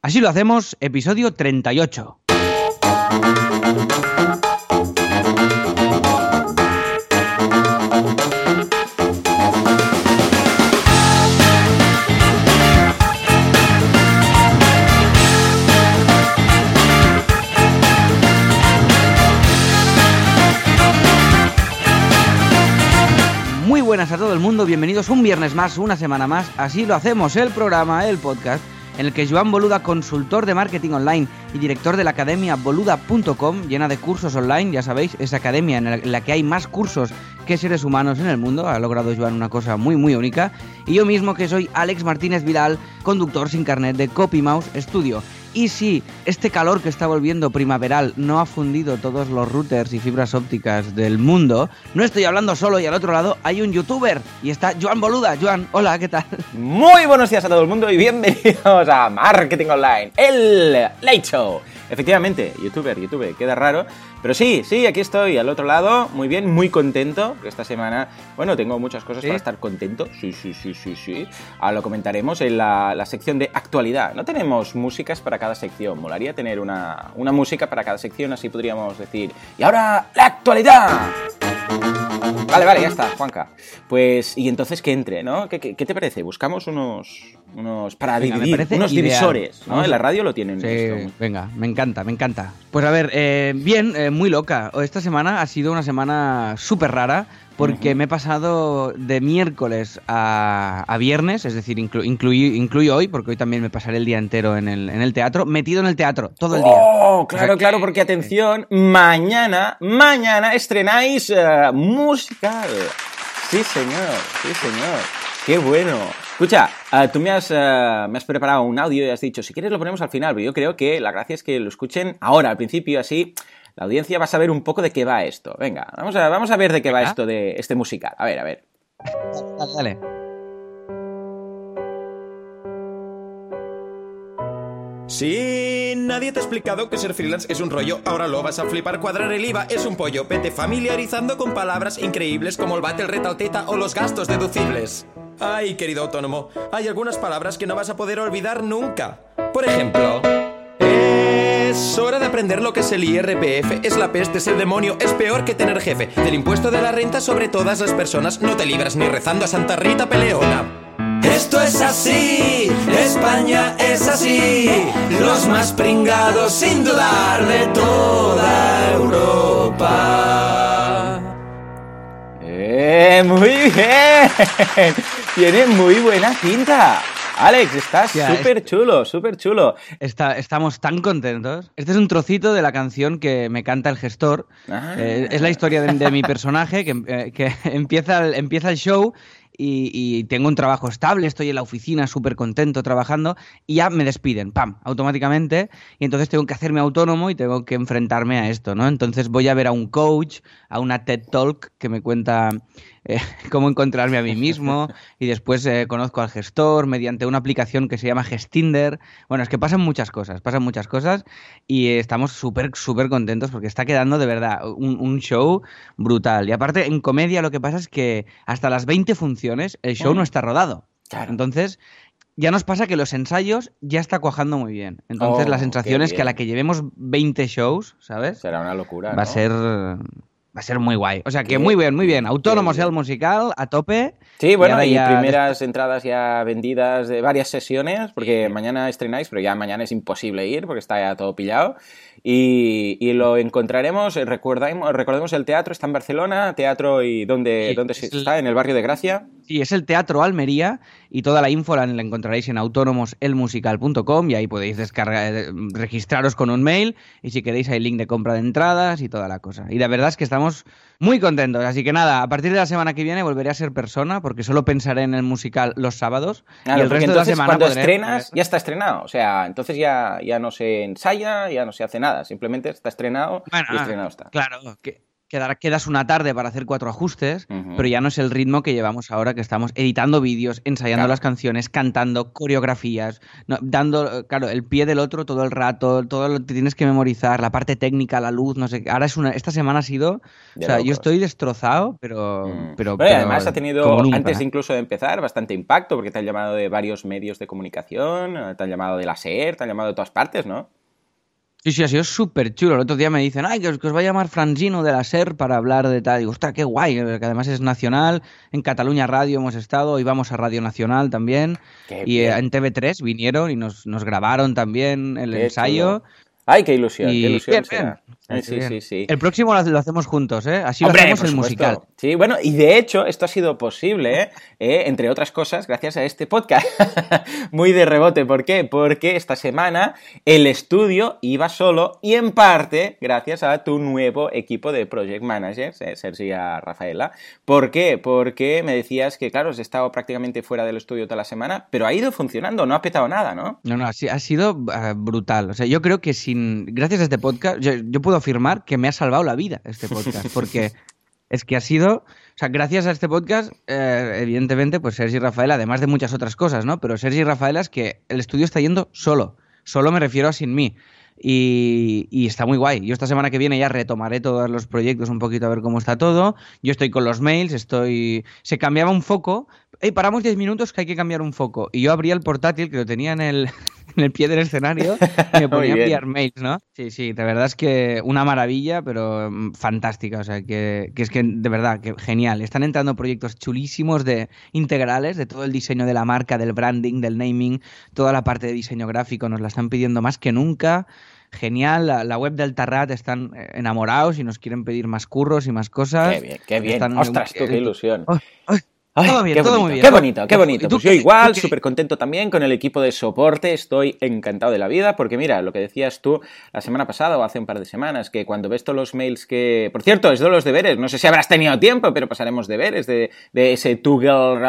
Así lo hacemos, episodio 38. Muy buenas a todo el mundo, bienvenidos un viernes más, una semana más. Así lo hacemos, el programa, el podcast, en el que Joan Boluda, consultor de marketing online y director de la academia boluda.com, llena de cursos online, ya sabéis, esa academia en la que hay más cursos que seres humanos en el mundo, ha logrado Joan una cosa muy muy única, y yo mismo que soy Alex Martínez Vidal, conductor sin carnet de CopyMouse Studio. Y si este calor que está volviendo primaveral no ha fundido todos los routers y fibras ópticas del mundo, no estoy hablando solo y al otro lado hay un youtuber y está Joan Boluda. Joan, hola, ¿qué tal? Muy buenos días a todo el mundo y bienvenidos a Marketing Online, el Late Show. Efectivamente, youtuber, youtuber, queda raro. Pero sí, sí, aquí estoy al otro lado, muy bien, muy contento. Esta semana, bueno, tengo muchas cosas ¿Sí? para estar contento. Sí, sí, sí, sí, sí. Ahora lo comentaremos en la, la sección de actualidad. No tenemos músicas para cada sección. Molaría tener una, una música para cada sección, así podríamos decir. Y ahora, la actualidad. Vale, vale, ya está, Juanca. Pues, y entonces que entre, ¿no? ¿Qué, qué, qué te parece? Buscamos unos, unos para Venga, dividir, unos ideal. divisores, ¿no? En la radio lo tienen. Sí, esto. venga, me encanta, me encanta. Pues a ver, eh, bien, eh, muy loca. Esta semana ha sido una semana súper rara porque me he pasado de miércoles a, a viernes, es decir, inclu- incluyo hoy, porque hoy también me pasaré el día entero en el, en el teatro, metido en el teatro, todo el día. Oh, O sea claro, claro, porque atención, mañana, mañana estrenáis eh, musical. Sí, señor, sí, señor. Qué bueno. Escucha, eh, tú me has, eh, me has preparado un audio y has dicho, si quieres lo ponemos al final, pero yo creo que la gracia es que lo escuchen ahora, al principio, así la audiencia va a saber un poco de qué va esto. Venga, vamos a, vamos a ver de qué va esto de este musical. A ver, a ver. Dale, dale. Si nadie te ha explicado que ser freelance es un rollo, ahora lo vas a flipar. Cuadrar el IVA es un pollo. Vete familiarizando con palabras increíbles como el bate, el retalteta o los gastos deducibles. Ay, querido autónomo, hay algunas palabras que no vas a poder olvidar nunca. Por ejemplo, es hora de aprender lo que es el IRPF. Es la peste, es el demonio, es peor que tener jefe. Del impuesto de la renta sobre todas las personas no te libras ni rezando a Santa Rita Peleona. Esto es así, España es así, los más pringados sin dudar de toda Europa. ¡Eh, muy bien! Tiene muy buena pinta. Alex, estás súper chulo, súper chulo. Está- estamos tan contentos. Este es un trocito de la canción que me canta el gestor. Ah. Eh, es la historia de, de mi personaje que, eh, que empieza, el, empieza el show y, y tengo un trabajo estable, estoy en la oficina súper contento trabajando y ya me despiden, pam, automáticamente. Y entonces tengo que hacerme autónomo y tengo que enfrentarme a esto, ¿no? Entonces voy a ver a un coach, a una TED Talk que me cuenta eh, cómo encontrarme a mí mismo y después eh, conozco al gestor mediante una aplicación que se llama Gestinder. Bueno, es que pasan muchas cosas, pasan muchas cosas y estamos súper, súper contentos porque está quedando de verdad un, un show brutal. Y aparte, en comedia lo que pasa es que hasta las 20 funciones el show no está rodado. Claro. Entonces, ya nos pasa que los ensayos ya está cuajando muy bien. Entonces, Oh, la sensación es que a la que llevemos 20 shows, ¿sabes? Será una locura. Va ¿no? a ser va a ser muy guay. O sea que Qué- muy bien, muy bien. Autónomos el musical a tope. Sí, bueno, y, primeras entradas ya vendidas de varias sesiones, porque mañana estrenáis, pero ya mañana es imposible ir porque está ya todo pillado. Y, y lo encontraremos, eh, recordemos, recordemos el teatro, está en Barcelona, teatro y dónde, Sí, dónde es se- el- está, en el barrio de Gracia. Sí, es el Teatro Almería y toda la info la, la encontraréis en autónomoselmusical.com y ahí podéis descargar, eh, registraros con un mail y si queréis hay link de compra de entradas y toda la cosa. Y la verdad es que estamos muy contentos, así que nada, a partir de la semana que viene volveré a ser persona porque solo pensaré en el musical los sábados Claro, y el resto de la entonces semana cuando podré- estrenas ya está estrenado, o sea, entonces ya, ya no se ensaya, ya no se hace nada, simplemente está estrenado Bueno, y estrenado está. Claro, que quedas una tarde para hacer cuatro ajustes, pero ya no es el ritmo que llevamos ahora, que estamos editando vídeos, ensayando Claro. las canciones, cantando coreografías, no, dando, claro, el pie del otro todo el rato, todo lo que tienes que memorizar, la parte técnica, la luz, no sé. Ahora es una, esta semana ha sido, De o sea, yo estoy destrozado, pero, Mm. pero, además ha tenido, antes de incluso de empezar, bastante impacto, porque te han llamado de varios medios de comunicación, eh, te han llamado de la SER, te han llamado de todas partes, ¿no? Sí, sí, ha sido súper chulo. El otro día me dicen, ay, que os, que os va a llamar Franzino de la SER para hablar de tal. Digo, ostras, qué guay, que además es nacional. En Cataluña Radio hemos estado, íbamos a Radio Nacional también. Qué y eh, bien. en TV3 vinieron y nos, nos grabaron también el Qué ensayo. chulo. Ay, qué ilusión, Y qué ilusión bien, será. bien. Sí, sí, sí. El próximo lo, lo hacemos juntos, ¿eh? Así Hombre, lo hacemos por el supuesto. musical. Sí, bueno, y de hecho, esto ha sido posible, ¿eh? Eh, entre otras cosas, gracias a este podcast. Muy de rebote. ¿Por qué? Porque esta semana el estudio iba solo y en parte gracias a tu nuevo equipo de Project Managers, eh, Sergi y a Rafaela. ¿Por qué? Porque me decías que, claro, has estado prácticamente fuera del estudio toda la semana, pero ha ido funcionando, no ha petado nada, ¿no? No, no, ha, si- ha sido eh, brutal. O sea, yo creo que sin. Gracias a este podcast, yo, yo puedo afirmar que me ha salvado la vida este podcast. Porque es que ha sido. O sea, gracias a este podcast, eh, evidentemente, pues Sergi y Rafael, además de muchas otras cosas, ¿no? Pero Sergi y Rafael es que el estudio está yendo solo. Solo me refiero a sin mí. Y, y está muy guay. Yo esta semana que viene ya retomaré todos los proyectos un poquito a ver cómo está todo. Yo estoy con los mails, estoy. Se cambiaba un foco. Hey, paramos 10 minutos que hay que cambiar un foco. Y yo abría el portátil que lo tenía en el, en el pie del escenario y me ponía a enviar mails, ¿no? Sí, sí, de verdad es que una maravilla, pero mm, fantástica. O sea, que, que es que de verdad, que genial. Están entrando proyectos chulísimos de integrales, de todo el diseño de la marca, del branding, del naming, toda la parte de diseño gráfico. Nos la están pidiendo más que nunca. Genial, la, la web del Tarrat están eh, enamorados y nos quieren pedir más curros y más cosas. Qué bien, qué bien. Están- Ostras, tú, qué el- ilusión. Ay, Ay, todo bien, qué todo bonito, muy bien. Qué bonito, qué ¿Y bonito. Pues yo igual, súper contento también con el equipo de soporte. Estoy encantado de la vida porque mira, lo que decías tú la semana pasada o hace un par de semanas, que cuando ves todos los mails que... Por cierto, es de los deberes. No sé si habrás tenido tiempo, pero pasaremos deberes de, de ese Tugel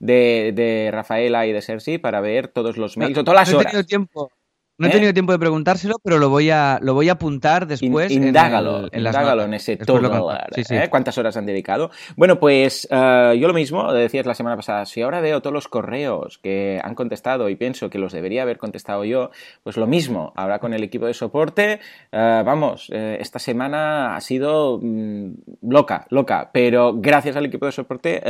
de, de Rafaela y de Sergi para ver todos los mails o todas las no he horas. tenido tiempo. No he ¿Eh? tenido tiempo de preguntárselo, pero lo voy a, lo voy a apuntar después. En indágalo, el- en indágalo en ese cuento. Sí, sí. ¿eh? ¿Cuántas horas han dedicado? Bueno, pues eh, yo lo mismo, decías la semana pasada, si ahora veo todos los correos que han contestado y pienso que los debería haber contestado yo, pues lo mismo, ahora con el equipo de soporte, vamos, esta semana ha sido mm, loca, loca, pero gracias al equipo de soporte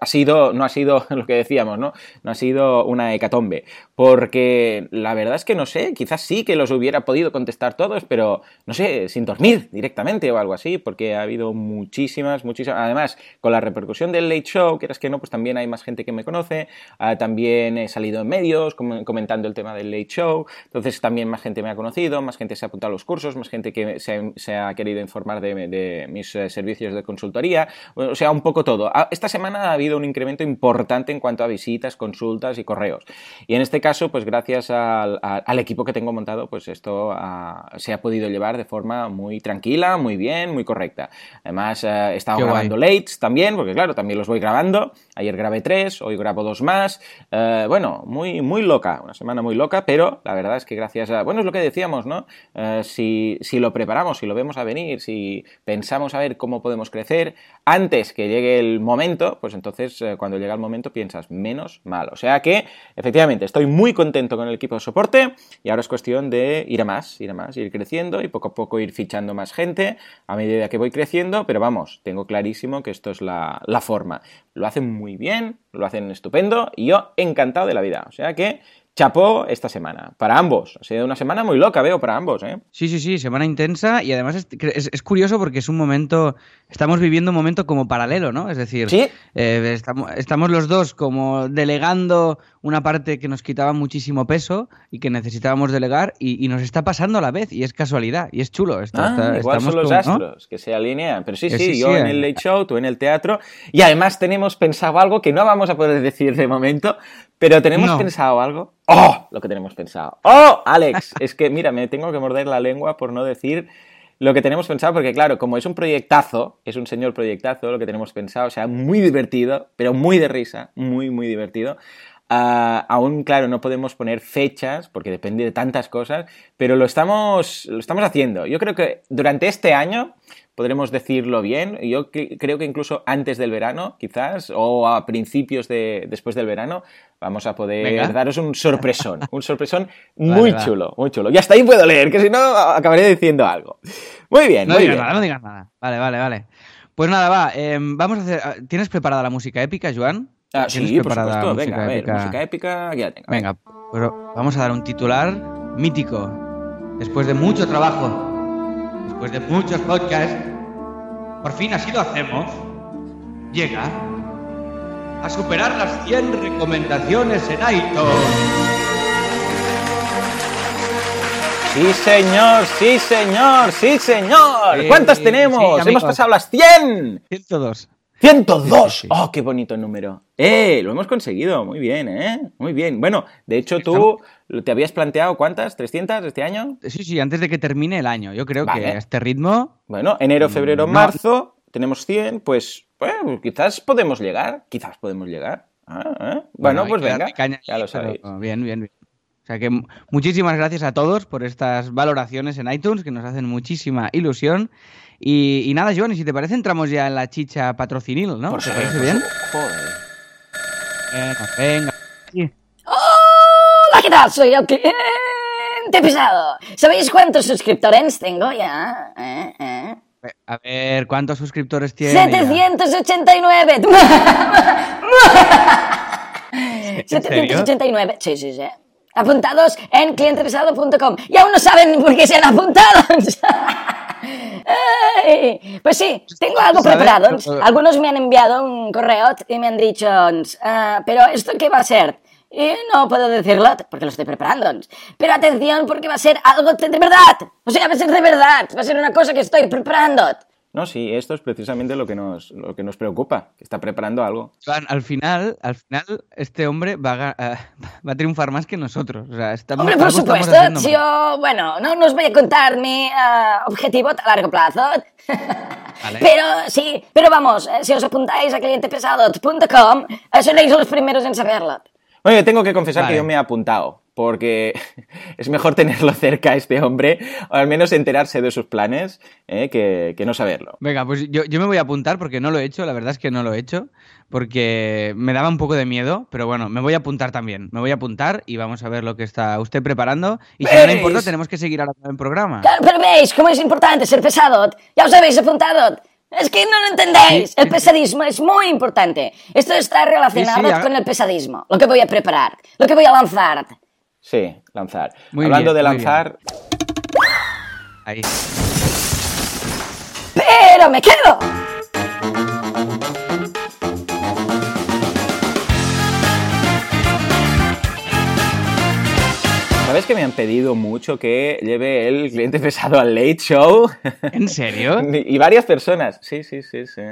ha sido, no ha sido lo que decíamos, ¿no? No ha sido una hecatombe, porque la verdad es que no sé, quizás sí que los hubiera podido contestar todos, pero no sé, sin dormir directamente o algo así, porque ha habido muchísimas, muchísimas. Además, con la repercusión del Late Show, quieras que no, pues también hay más gente que me conoce, ah, también he salido en medios com- comentando el tema del Late Show, entonces también más gente me ha conocido, más gente se ha apuntado a los cursos, más gente que se, ha querido informar de, de mis eh, servicios de consultoría, o sea, un poco todo. Ah, Esta semana ha habido un incremento importante en cuanto a visitas, consultas y correos. Y en este caso, pues gracias al equipo que tengo montado, pues esto ah, se ha podido llevar de forma muy tranquila, muy bien, muy correcta. Además, eh, he estado Qué grabando lates también, porque claro, también los voy grabando. Ayer grabé tres, hoy grabo dos más. Eh, bueno, muy, muy loca, una semana muy loca, pero la verdad es que gracias a... Bueno, es lo que decíamos, ¿no? Eh, si, si lo preparamos, si lo vemos a venir, si pensamos a ver cómo podemos crecer, antes que llegue el momento, pues entonces cuando llega el momento piensas menos mal. O sea que, efectivamente, estoy muy contento con el equipo de soporte y ahora es cuestión de ir a más, ir a más, ir creciendo y poco a poco ir fichando más gente a medida que voy creciendo, pero vamos, tengo clarísimo que esto es la, la forma. Lo hacen muy bien, lo hacen estupendo y yo encantado de la vida. O sea que, chapó esta semana, para ambos. Ha sido una semana muy loca, veo, para ambos, ¿eh? Sí, sí, sí, semana intensa y además es, es- es curioso porque es un momento, estamos viviendo un momento como paralelo, ¿no? Es decir, Sí. eh, estamos, estamos los dos como delegando una parte que nos quitaba muchísimo peso y que necesitábamos delegar y, y nos está pasando a la vez y es casualidad y es chulo. Está- Ah, está- igual estamos son los como- ¿no? astros que se alinean. Pero sí, sí, sí, yo sí, en el Late Show, tú en el teatro. Y además tenemos pensado algo que no vamos a poder decir de momento, pero tenemos No. pensado algo. ¡Oh! Lo que tenemos pensado. ¡Oh! Alex, es que mira, me tengo que morder la lengua por no decir lo que tenemos pensado, porque claro, como es un proyectazo, es un señor proyectazo lo que tenemos pensado, o sea, muy divertido, pero muy de risa, muy, muy divertido. Ah, aún, claro, no podemos poner fechas porque depende de tantas cosas, pero lo estamos, lo estamos haciendo. Yo creo que durante este año podremos decirlo bien. Yo creo que incluso antes del verano, quizás, o a principios de después del verano, vamos a poder Venga. daros un sorpresón. Un sorpresón muy chulo, muy chulo. Y hasta ahí puedo leer, que si no acabaré diciendo algo. Muy bien, No muy digas bien. nada, no digas nada. Vale, vale, vale. Pues nada, va. em, vamos a hacer. ah, ¿Tienes preparada la música épica, Joan? Ah, ¿Tienes sí, por música Venga, a ver, épica? música épica, aquí la tengo. Venga, pues vamos a dar un titular mítico. Después de mucho trabajo, después de muchos podcasts, por fin así lo hacemos. Llega a superar las 100 recomendaciones en iTunes. Sí, señor, sí, señor, sí, señor. ¿Cuántas tenemos? Hemos pasado las 100. 102. 102. Sí. Oh, qué bonito número. Eh, lo hemos conseguido. Muy bien, ¿eh? Muy bien. Bueno, de hecho tú te habías planteado cuántas, 300 este año. Sí, sí, antes de que termine el año. Yo creo Vale. que a este ritmo. Bueno, enero, febrero, no. marzo, tenemos 100, pues, bueno, quizás podemos llegar, quizás podemos llegar. Ah, ¿eh? Bueno, pues venga, caña ya lo sabéis. Bien, bien, bien. O sea que mu- muchísimas gracias a todos por estas valoraciones en iTunes que nos hacen muchísima ilusión. Y, y nada, Joan, y si te parece, entramos ya en la chicha patrocinil, ¿no? Por ¿Te parece bien? Joder. Venga, venga. Sí. Hola, ¿qué tal? Soy el cliente pesado. ¿Sabéis cuántos suscriptores tengo ya? ¿Eh? ¿Eh? A ver, ¿cuántos suscriptores tiene? ya? 789. ¿En serio? 789. Sí, sí, sí. Apuntados en clientepesado.com. Y aún no saben por qué se han apuntado. Pues sí, tengo algo preparado. Algunos me han enviado un correo y me han dicho, "Ah, pero ¿esto qué va a ser? Y no puedo decirlo porque lo estoy preparando. Pero atención porque va a ser algo de verdad. O sea, va a ser de verdad. Va a ser una cosa que estoy preparando. No, sí, esto es precisamente lo que nos, lo que nos preocupa, que está preparando algo. Al final, al final, este hombre va a, eh, va a triunfar más que nosotros. O sea, estamos, Hombre, por supuesto, haciendo yo, bueno, no, no os voy a contar mi ah, objetivo a largo plazo. Pero sí, pero vamos, eh, si os apuntáis a clientepesado.com, eh, seréis los primeros en saberlo. Bueno, yo tengo que confesar Vale. que yo me he apuntado, porque es mejor tenerlo cerca a este hombre, o al menos enterarse de sus planes, eh, que, que no saberlo. Venga, pues yo, yo me voy a apuntar porque no lo he hecho, la verdad es que no lo he hecho, porque me daba un poco de miedo, pero bueno, me voy a apuntar también. Me voy a apuntar y vamos a ver lo que está usted preparando. Y si no le ¿Veis? importa, tenemos que seguir ahora el programa. Claro, pero veis cómo es importante ser pesado. Ya os habéis apuntado. Es que no lo entendéis. El pesadismo es muy importante. Esto está relacionado Sí, sí, con el pesadismo. Lo que voy a preparar, lo que voy a lanzar. Sí, lanzar. Muy Hablando bien, de lanzar, Ahí. Pero me quedo. ¿sabes que me han pedido mucho que lleve el cliente pesado al late show? ¿En serio? y varias personas. Sí, sí, sí, sí.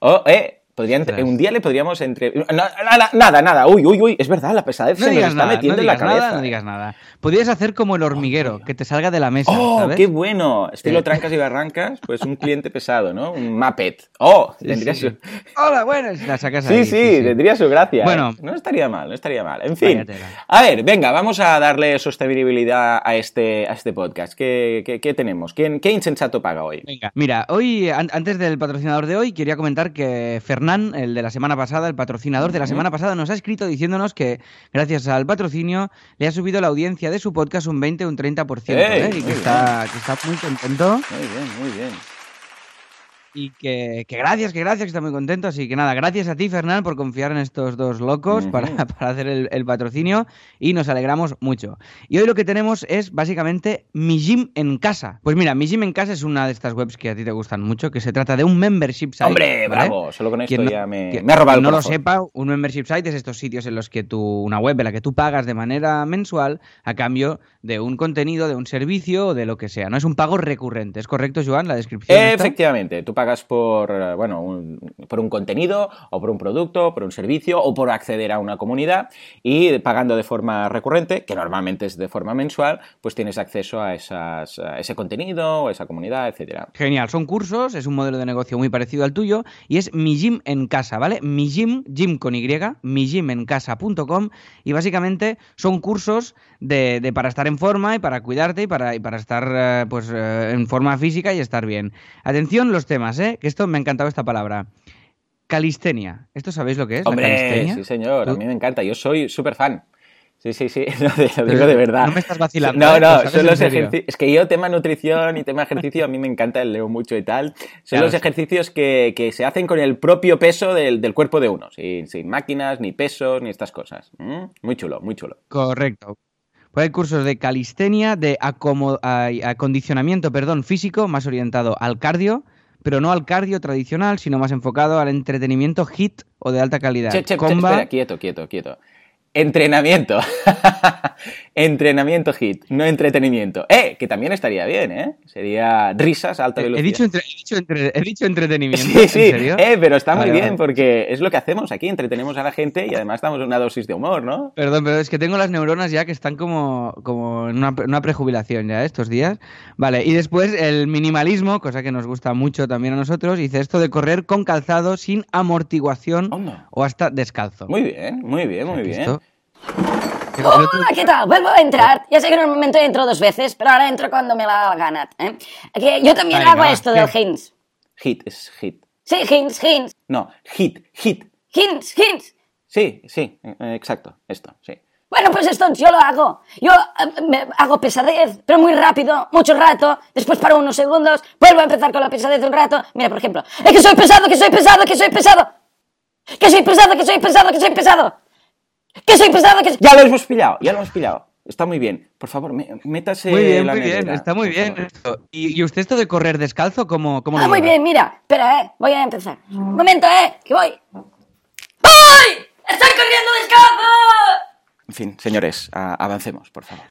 Oh, eh, podrían, un día le podríamos entre... no, nada, nada, nada. Uy, uy, uy. Es verdad, la pesadez No se nos está nada, no metiendo en la cabeza. nada, no digas nada. Podrías hacer como el hormiguero, que te salga de la mesa, ¡Oh, ¿sabes? qué bueno! Estilo Sí. trancas y barrancas, pues un cliente pesado, ¿no? Un Muppet. ¡Oh! Sí, tendría sí, su... sí. Hola, bueno, la sacas Sí, ahí. sí, tendría su gracia. Bueno. ¿eh? No estaría mal, no estaría mal. En fin. Vaya tela. A ver, venga, vamos a darle sostenibilidad a este, a este podcast. ¿Qué, qué- qué tenemos? ¿Quién, ¿Qué insensato paga hoy? Venga, mira, hoy, an- antes del patrocinador de hoy, quería comentar que Fernán, el de la semana pasada, el patrocinador de la semana pasada, nos ha escrito diciéndonos que gracias al patrocinio le ha subido la audiencia de su podcast un 20 o un 30%, ¡Ey! ¿eh? y que está, que está muy contento Muy bien, muy bien. Y que, que gracias, que gracias, que está muy contento. Así que nada, gracias a ti, Fernán, por confiar en estos dos locos para, para hacer el, el patrocinio y nos alegramos mucho. Y hoy lo que tenemos es básicamente Mi Gym en Casa. Pues mira, Mi Gym en Casa es una de estas webs que a ti te gustan mucho, que se trata de un membership site. ¡Hombre, ¿vale? bravo! Solo con esto Quien no- ya me, ha robado el no lo sepa, un membership site es estos sitios en los que tú, una web en la que tú pagas de manera mensual a cambio de un contenido, de un servicio o de lo que sea. No es un pago recurrente. ¿Es correcto, Joan, la descripción? Efectivamente, tú pagas por, eh, bueno, un, por un contenido o por un producto, por un servicio o por acceder a una comunidad y pagando de forma recurrente, que normalmente es de forma mensual, pues tienes acceso a, esas, a ese contenido o esa comunidad, etcétera. Genial, son cursos, es un modelo de negocio muy parecido al tuyo y es mi gym en casa, ¿vale? Mi gym, gym con Y, migymencasa.com y básicamente son cursos de, para estar en forma y para cuidarte y para, para estar eh, pues eh, en forma física y estar bien. Atención los temas, ¿eh? Que esto me ha encantado esta palabra. Calistenia. ¿Esto sabéis lo que es? la Hombre, calistenia? sí señor, a mí me encanta, yo soy súper fan. Sí, sí, sí, lo digo de verdad. No me estás vacilando, No, ¿eh? no, son los ejercicios. Es que yo, tema nutrición y tema ejercicio, a mí me encanta, leo mucho y tal. Son Claro, los sí. ejercicios que, que se hacen con el propio peso del, del cuerpo de uno, sin, sin máquinas, ni pesos, ni estas cosas. Mm, Muy chulo, muy chulo. Correcto. Pues hay cursos de calistenia, de acomo- acondicionamiento perdón, físico, más orientado al cardio, pero no al cardio tradicional, sino más enfocado al entretenimiento hit o de alta calidad. Che, che, che, Comba- espera, quieto, quieto, quieto. Entrenamiento. Entrenamiento hit, no entretenimiento. Eh, que también estaría bien, ¿eh? Sería risas a alta velocidad. He dicho, entre- he, dicho entre- he dicho entretenimiento. Sí, sí, ¿En serio? eh, pero está muy Vale, bien vale. porque es lo que hacemos aquí, entretenemos a la gente y además damos una dosis de humor, ¿no? Perdón, pero es que tengo las neuronas ya que están como, como en una, una prejubilación ya estos días. Vale, y después el minimalismo, cosa que nos gusta mucho también a nosotros, dice esto de correr con calzado sin amortiguación Onda. o hasta descalzo. Muy bien, muy bien, muy ¿Has bien. visto? Hola, ¿qué tal? Vuelvo a entrar. Ya sé que momento entro dos veces, pero ahora entro cuando me da la gana. ¿eh? Que yo también Venga, hago va, esto del. Hins. Hit, es hit. Sí, Hins, Hins. No, hit, hit. Hins, Hins. Sí, sí, eh, exacto, esto, sí. Bueno, pues esto yo lo hago. Yo eh, me hago pesadez, pero muy rápido, mucho rato. Después paro unos segundos, vuelvo a empezar con la pesadez un rato. Mira, por ejemplo, ¡es que soy pesado, que soy pesado, que soy pesado! ¡Que soy pesado, que soy pesado, que soy pesado! ¡Que soy pesado, que soy... Ya lo hemos pillado, ya lo hemos pillado. Está muy bien. Por favor, métase Muy bien, la muy bien, está muy bien esto. ¿Y, y usted esto de correr descalzo, cómo, cómo lo Ah, muy lleva? bien, mira. Espera, eh. Voy a empezar. Un momento, eh. Que voy. ¡Voy! ¡Estoy corriendo descalzo! En fin, señores, avancemos, por favor.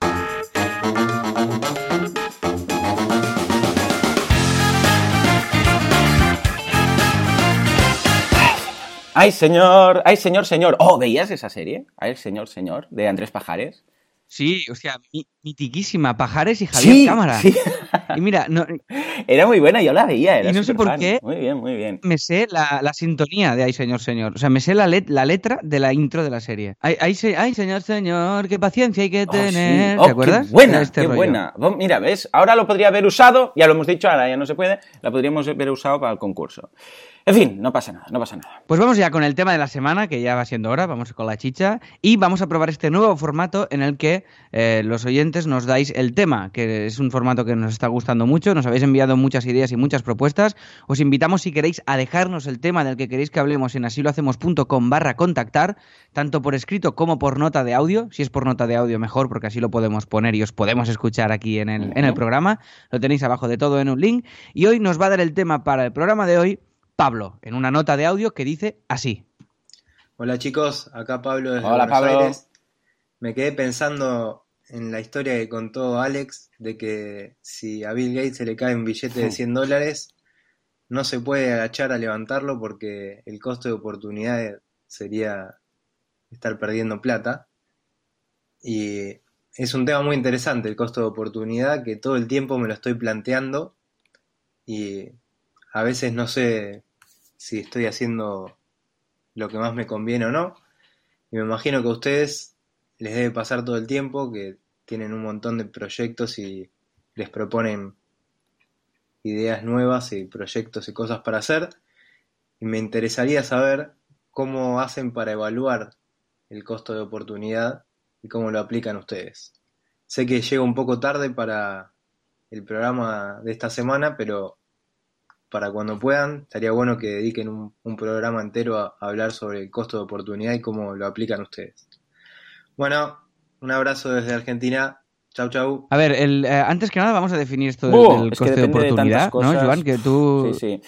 ¡Ay, señor! ¡Ay, señor, señor! Oh, ¿veías esa serie? ¡Ay, señor, señor! De Andrés Pajares. Sí, o sea, mi- mitiquísima, Pajares y Javier Sí, Cámara. sí. Y mira, no, Era muy buena, yo la veía. Era Y no sé por qué. Muy bien, muy bien. me sé la, la sintonía de Ay Señor Señor. O sea, me sé la, let- la letra de la intro de la serie. Ay, ay, se- ay, Señor Señor, qué paciencia hay que Oh, sí. tener. Oh, ¿Te acuerdas? Qué buena, este qué rollo. buena. Mira, ¿ves? Ahora lo podría haber usado, ya lo hemos dicho, ahora ya no se puede, la podríamos haber usado para el concurso. En fin, no pasa nada, no pasa nada. Pues vamos ya con el tema de la semana, que ya va siendo hora, vamos con la chicha, y vamos a probar este nuevo formato en el que eh, los oyentes nos dais el tema, que es un formato que nos está gustando mucho, nos habéis enviado muchas ideas y muchas propuestas. Os invitamos, si queréis, a dejarnos el tema del que queréis que hablemos en asilohacemos.com barra contactar, tanto por escrito como por nota de audio. Si es por nota de audio, mejor, porque así lo podemos poner y os podemos escuchar aquí en el, en el programa. Lo tenéis abajo de todo en un link. Y hoy nos va a dar el tema para el programa de hoy. Pablo, en una nota de audio que dice así. Hola chicos, acá Pablo desde Hola, Buenos Pablo. Aires. Me quedé pensando en la historia que contó Alex de que si a Bill Gates se le cae un billete de 100 dólares, no se puede agachar a levantarlo porque el costo de oportunidad sería estar perdiendo plata. Y es un tema muy interesante el costo de oportunidad que todo el tiempo me lo estoy planteando y a veces no sé si estoy haciendo lo que más me conviene o no. Y me imagino que a ustedes les debe pasar todo el tiempo, que tienen un montón de proyectos y les proponen ideas nuevas y proyectos y cosas para hacer. Y me interesaría saber cómo hacen para evaluar el costo de oportunidad y cómo lo aplican ustedes. Sé que llega un poco tarde para el programa de esta semana, pero para cuando puedan, estaría bueno que dediquen un, un programa entero a, a hablar sobre el costo de oportunidad y cómo lo aplican ustedes. Bueno, un abrazo desde Argentina. Chau, chau. A ver, el, eh, antes que nada vamos a definir esto del, Buh, del es que coste de oportunidad, ¿no. Joan? Que tú, Sí, sí.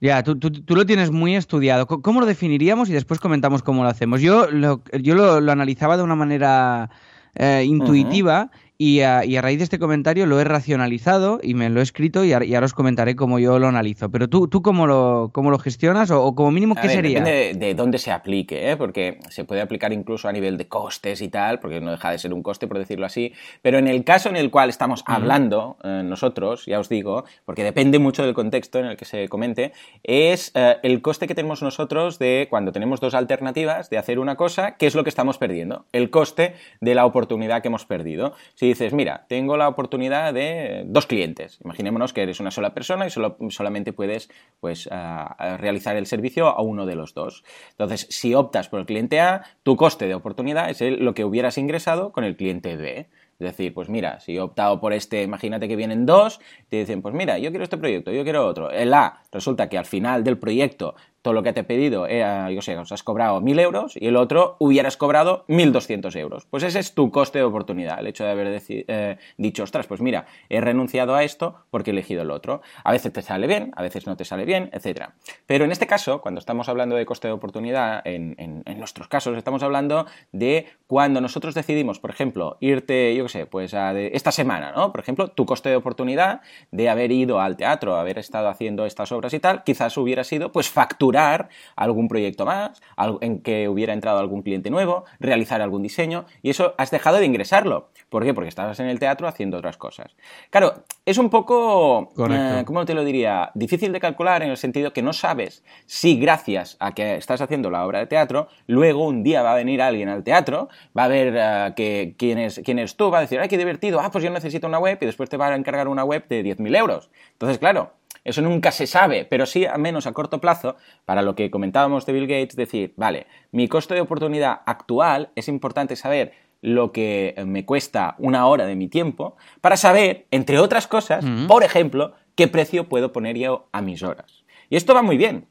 ya, tú, tú- tú lo tienes muy estudiado. ¿Cómo lo definiríamos y después comentamos cómo lo hacemos? Yo lo, yo lo, lo analizaba de una manera eh, intuitiva Y a, y a raíz de este comentario lo he racionalizado y me lo he escrito y, a- y ahora os comentaré cómo yo lo analizo. Pero tú, ¿tú cómo, lo, cómo lo gestionas o, o como mínimo A qué ver, sería? Depende de, de dónde se aplique, ¿eh? porque se puede aplicar incluso a nivel de costes y tal, porque no deja de ser un coste, por decirlo así. Pero en el caso en el cual estamos hablando eh, nosotros, ya os digo, porque depende mucho del contexto en el que se comente, es eh, el coste que tenemos nosotros de cuando tenemos dos alternativas de hacer una cosa, ¿qué es lo que estamos perdiendo? El coste de la oportunidad que hemos perdido. Si dices, mira, tengo la oportunidad de dos clientes, imaginémonos que eres una sola persona y solo, solamente puedes pues, ah, ah, realizar el servicio a uno de los dos. Entonces, si optas por el cliente A, tu coste de oportunidad es lo que hubieras ingresado con el cliente B. Es decir, pues mira, si he optado por este, imagínate que vienen dos, te dicen, pues mira, yo quiero este proyecto, yo quiero otro. El A, resulta que al final del proyecto todo lo que te he pedido, era, yo sé, os has cobrado 1.000 euros y el otro hubieras cobrado 1.200 euros. Pues ese es tu coste de oportunidad, el hecho de haber eh, dicho, ostras, pues mira, he renunciado a esto porque he elegido el otro. A veces te sale bien, a veces no te sale bien, etc. Pero en este caso, cuando estamos hablando de coste de oportunidad, en, nuestros casos estamos hablando de cuando nosotros decidimos, por ejemplo, irte, yo qué sé, pues a de- esta semana, ¿no? Por ejemplo, tu coste de oportunidad de haber ido al teatro, haber estado haciendo estas obras y tal, quizás hubiera sido pues facturar algún proyecto más, en que hubiera entrado algún cliente nuevo, realizar algún diseño, y eso has dejado de ingresarlo. ¿Por qué? Porque estabas en el teatro haciendo otras cosas. Claro, es un poco, eh, ¿cómo te lo diría? Difícil de calcular en el sentido que no sabes si gracias a que estás haciendo la obra de teatro, luego un día va a venir alguien al teatro, va a ver eh, que, quién, es, quién tú, va a decir, ¡ay, qué divertido! Ah, pues yo necesito una web y después te va a encargar una web de 10.000 euros. Entonces, claro, eso nunca se sabe, pero sí, al menos a corto plazo, para lo que comentábamos de Bill Gates, decir, vale, mi costo de oportunidad actual es importante saber lo que eh, me cuesta una hora de mi tiempo para saber, entre otras cosas, por ejemplo, qué precio puedo poner yo a mis horas. Y esto va muy bien.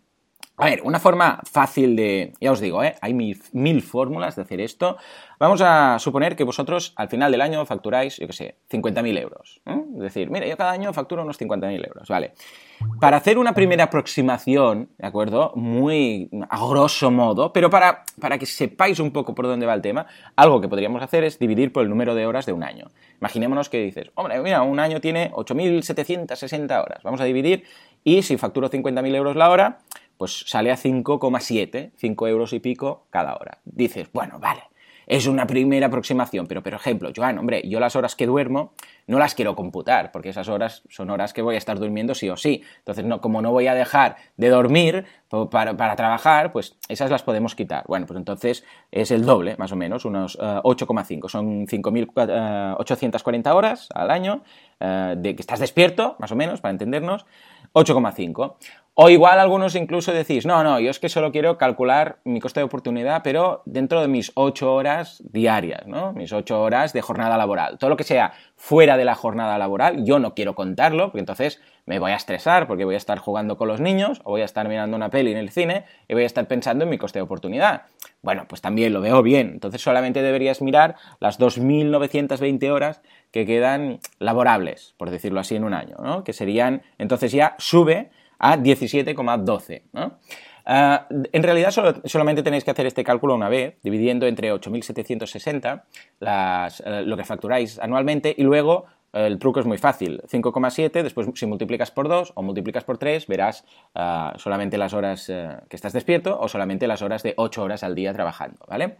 A ver, una forma fácil de, ya os digo, ¿eh? hay mil, fórmulas de hacer esto. Vamos a suponer que vosotros al final del año facturáis, yo qué sé, 50.000 euros. ¿eh? Es decir, mira, yo cada año facturo unos 50.000 euros, ¿vale? Para hacer una primera aproximación, ¿de acuerdo? Muy a grosso modo, pero para, para que sepáis un poco por dónde va el tema, algo que podríamos hacer es dividir por el número de horas de un año. Imaginémonos que dices, hombre, mira, un año tiene 8.760 horas. Vamos a dividir y si facturo 50.000 euros la hora, pues sale a 5,7, 5 euros y pico cada hora. Dices, bueno, vale, es una primera aproximación, pero por ejemplo, Joan, hombre, yo las horas que duermo no las quiero computar, porque esas horas son horas que voy a estar durmiendo sí o sí. Entonces, no, como no voy a dejar de dormir para, para trabajar, pues esas las podemos quitar. Bueno, pues entonces es el doble, más o menos, unos eh, 8,5. Son 5.840 horas al año eh, de que estás despierto, más o menos, para entendernos. 8,5. O igual algunos incluso decís, no, no, yo es que solo quiero calcular mi coste de oportunidad, pero dentro de mis 8 horas diarias, ¿no? Mis 8 horas de jornada laboral. Todo lo que sea fuera de la jornada laboral, yo no quiero contarlo, porque entonces me voy a estresar, porque voy a estar jugando con los niños, o voy a estar mirando una peli en el cine, y voy a estar pensando en mi coste de oportunidad. Bueno, pues también lo veo bien. Entonces solamente deberías mirar las 2.920 horas que quedan laborables, por decirlo así, en un año, ¿no? Que serían, entonces ya sube a 17,12, ¿no? Ah, en realidad solo- solamente tenéis que hacer este cálculo una vez, dividiendo entre 8.760 las, eh, lo que facturáis anualmente y luego eh, el truco es muy fácil, 5,7, después si multiplicas por 2 o multiplicas por 3 verás ah, solamente las horas eh, que estás despierto o solamente las horas de 8 horas al día trabajando, ¿vale?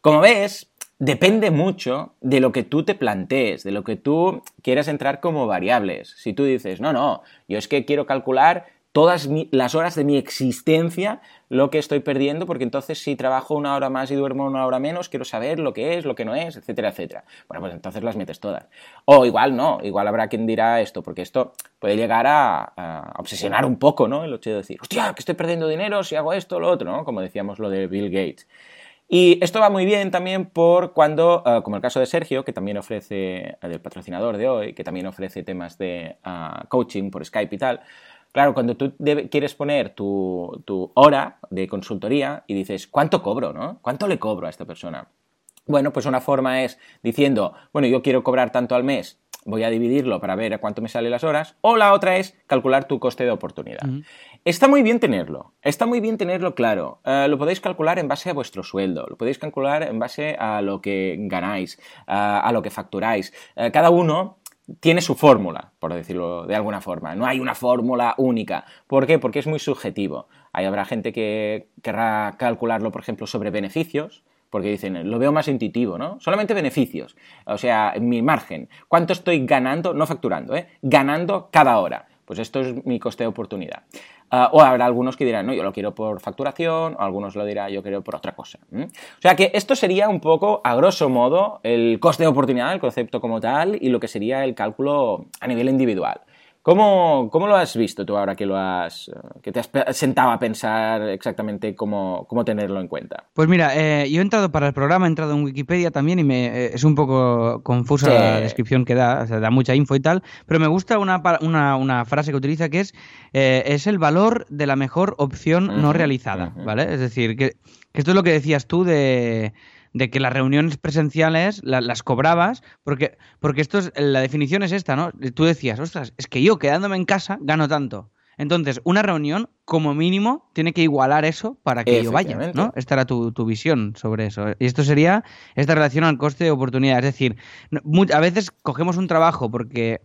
Como ves, depende mucho de lo que tú te plantees, de lo que tú quieras entrar como variables. Si tú dices, no, no, yo es que quiero calcular todas las horas de mi existencia lo que estoy perdiendo, porque entonces si trabajo una hora más y duermo una hora menos, quiero saber lo que es, lo que no es, etcétera, etcétera. Bueno, pues entonces las metes todas. O igual no, igual habrá quien dirá esto, porque esto puede llegar a, a obsesionar un poco, ¿no? El hecho de decir, hostia, que estoy perdiendo dinero si hago esto o lo otro, ¿no? Como decíamos lo de Bill Gates. Y esto va muy bien también por cuando, eh, como el caso de Sergio, que también ofrece, el patrocinador de hoy, que también ofrece temas de ah, coaching por Skype y tal. Claro, cuando tú quieres poner tu, tu hora de consultoría y dices, ¿cuánto cobro, no? ¿Cuánto le cobro a esta persona? Bueno, pues una forma es diciendo, bueno, yo quiero cobrar tanto al mes voy a dividirlo para ver a cuánto me salen las horas, o la otra es calcular tu coste de oportunidad. Está muy bien tenerlo, está muy bien tenerlo claro. Eh, lo podéis calcular en base a vuestro sueldo, lo podéis calcular en base a lo que ganáis, a lo que facturáis. Eh, cada uno tiene su fórmula, por decirlo de alguna forma. No hay una fórmula única. ¿Por qué? Porque es muy subjetivo. Ahí habrá gente que querrá calcularlo, por ejemplo, sobre beneficios, porque dicen, lo veo más intuitivo, ¿no? Solamente beneficios, o sea, mi margen. ¿Cuánto estoy ganando, no facturando, ¿eh? Ganando cada hora. Pues esto es mi coste de oportunidad. Ah, o habrá algunos que dirán, no, yo lo quiero por facturación, o algunos lo dirán, yo quiero por otra cosa. O sea que esto sería un poco, a grosso modo, el coste de oportunidad, el concepto como tal, y lo que sería el cálculo a nivel individual. ¿Cómo, ¿Cómo, lo has visto tú ahora que lo has que te has sentado a pensar exactamente cómo, cómo tenerlo en cuenta? Pues mira, eh, yo he entrado para el programa, he entrado en Wikipedia también y me eh, es un poco confusa la descripción que da, o sea, da mucha info y tal, pero me gusta una, una, una frase que utiliza que es eh, es el valor de la mejor opción no realizada, ¿vale? Es decir, que, que esto es lo que decías tú de de que las reuniones presenciales las cobrabas, porque, porque esto es, la definición es esta, ¿no? Tú decías, ostras, es que yo quedándome en casa gano tanto. Entonces, una reunión, como mínimo, tiene que igualar eso para que yo vaya, ¿no? Esta era tu, visión sobre eso. Y esto sería esta relación al coste de oportunidad. Es decir, a veces cogemos un trabajo porque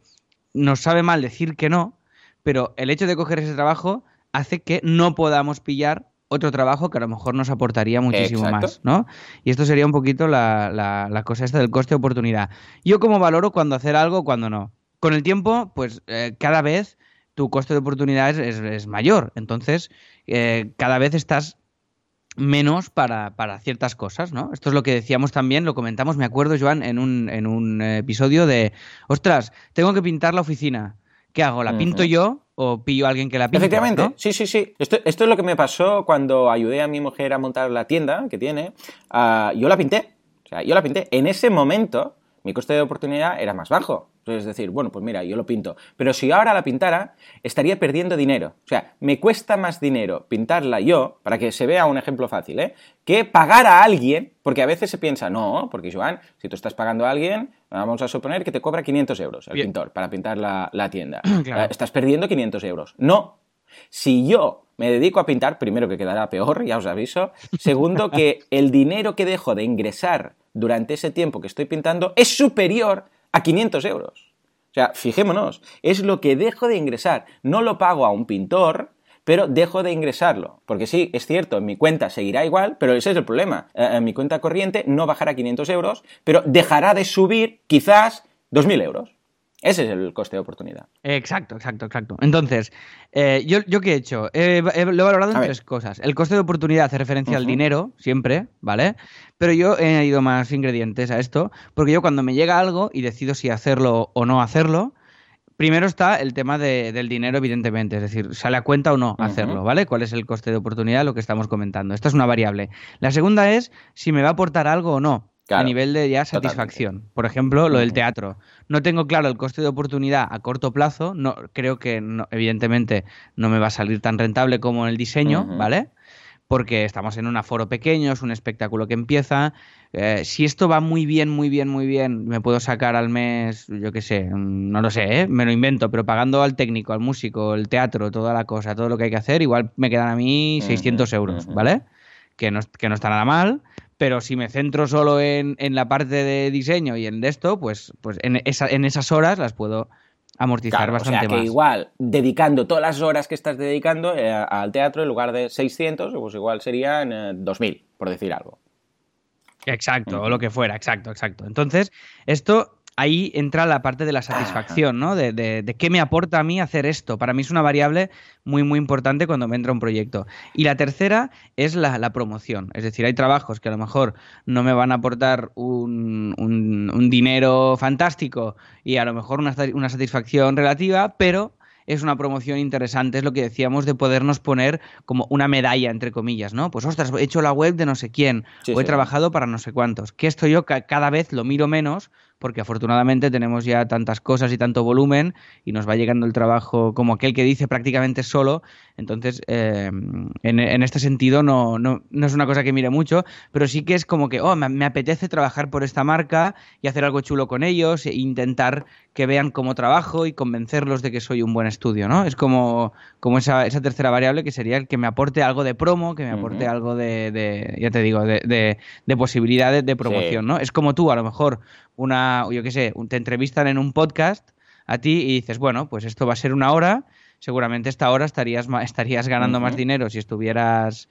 nos sabe mal decir que no, pero el hecho de coger ese trabajo hace que no podamos pillar otro trabajo que a lo mejor nos aportaría muchísimo más, ¿no? Y esto sería un poquito la, la, cosa esta del coste de oportunidad. Yo como valoro cuando hacer algo, cuando no. Con el tiempo, pues eh, cada vez tu coste de oportunidad es, mayor. Entonces, eh, cada vez estás menos para, para, ciertas cosas, ¿no? Esto es lo que decíamos también, lo comentamos, me acuerdo, Joan, en un, en un episodio de, ostras, tengo que pintar la oficina. ¿Qué hago? ¿La pinto yo o pillo a alguien que la pinte? Efectivamente, sí, sí, sí. Esto, esto, es lo que me pasó cuando ayudé a mi mujer a montar la tienda que tiene. Ah, yo la pinté. O sea, yo la pinté. En ese momento, mi coste de oportunidad era más bajo. Es decir, bueno, pues mira, yo lo pinto. Pero si ahora la pintara, estaría perdiendo dinero. O sea, me cuesta más dinero pintarla yo, para que se vea un ejemplo fácil, ¿eh? que pagar a alguien, porque a veces se piensa, no, porque Joan, si tú estás pagando a alguien, vamos a suponer que te cobra 500 euros el pintor para pintar la, tienda. Eh, estás perdiendo 500 euros. No. Si yo me dedico a pintar, primero que quedará peor, ya os aviso. Segundo, que el dinero que dejo de ingresar durante ese tiempo que estoy pintando es superior a 500 euros. O sea, fijémonos, es lo que dejo de ingresar. No lo pago a un pintor, pero dejo de ingresarlo. Porque sí, es cierto, en mi cuenta seguirá igual, pero ese es el problema. Eh, en mi cuenta corriente no bajará 500 euros, pero dejará de subir quizás 2.000 euros. Ese es el coste de oportunidad. Exacto, exacto, exacto. Entonces, eh, yo, yo qué he hecho? lo he valorado en tres cosas. El coste de oportunidad hace referencia al dinero, siempre, ¿vale? Pero yo he añadido más ingredientes a esto, porque yo cuando me llega algo y decido si hacerlo o no hacerlo, primero está el tema del dinero, evidentemente, es decir, sale a cuenta o no hacerlo, ¿vale? ¿Cuál es el coste de oportunidad? Lo que estamos comentando. Esta es una variable. La segunda es si me va a aportar algo o no a nivel de ya satisfacción. Por ejemplo, lo del teatro. No tengo claro el coste de oportunidad a corto plazo. No, creo que, evidentemente, no me va a salir tan rentable como en el diseño, ¿vale? Porque estamos en un aforo pequeño, es un espectáculo que empieza. Eh, si esto va muy bien, muy bien, muy bien, me puedo sacar al mes, yo qué sé, mm, no lo sé, ¿eh? me lo invento, pero pagando al técnico, al músico, el teatro, toda la cosa, todo lo que hay que hacer, igual me quedan a mí 600 euros, ¿vale? Que no, que no está nada mal, pero si me centro solo en, la parte de diseño y en esto, pues, pues en, en esas horas las puedo amortizar bastante o sea, que igual, dedicando todas las horas que estás dedicando eh, al teatro, en lugar de 600, pues igual serían 2000, eh, por decir algo. Exacto, o lo que fuera, exacto, exacto. Entonces, esto ahí entra la parte de la satisfacción, ¿no? De, de, qué me aporta a mí hacer esto. Para mí es una variable muy, muy importante cuando me entra un proyecto. Y la tercera es la, promoción. Es decir, hay trabajos que a lo mejor no me van a aportar un, un, dinero fantástico y a lo mejor una, una satisfacción relativa, pero es una promoción interesante, es lo que decíamos de podernos poner como una medalla, entre comillas, ¿no? Pues ostras, he hecho la web de no sé quién, o he trabajado para no sé cuántos. Que esto yo cada vez lo miro menos porque afortunadamente tenemos ya tantas cosas y tanto volumen y nos va llegando el trabajo como aquel que dice prácticamente solo. Entonces, eh, en, este sentido no, no, no, es una cosa que mire mucho, pero sí que es como que, oh, me, apetece trabajar por esta marca y hacer algo chulo con ellos e intentar que vean cómo trabajo y convencerlos de que soy un buen estudio, ¿no? Es como, como esa, esa tercera variable que sería el que me aporte algo de promo, que me aporte algo de, ya te digo, de, de, posibilidades de promoción, ¿no? Es como tú, a lo mejor, una, yo qué sé, te entrevistan en un podcast a ti y dices, bueno, pues esto va a ser una hora, seguramente esta hora estarías, estarías ganando más dinero si estuvieras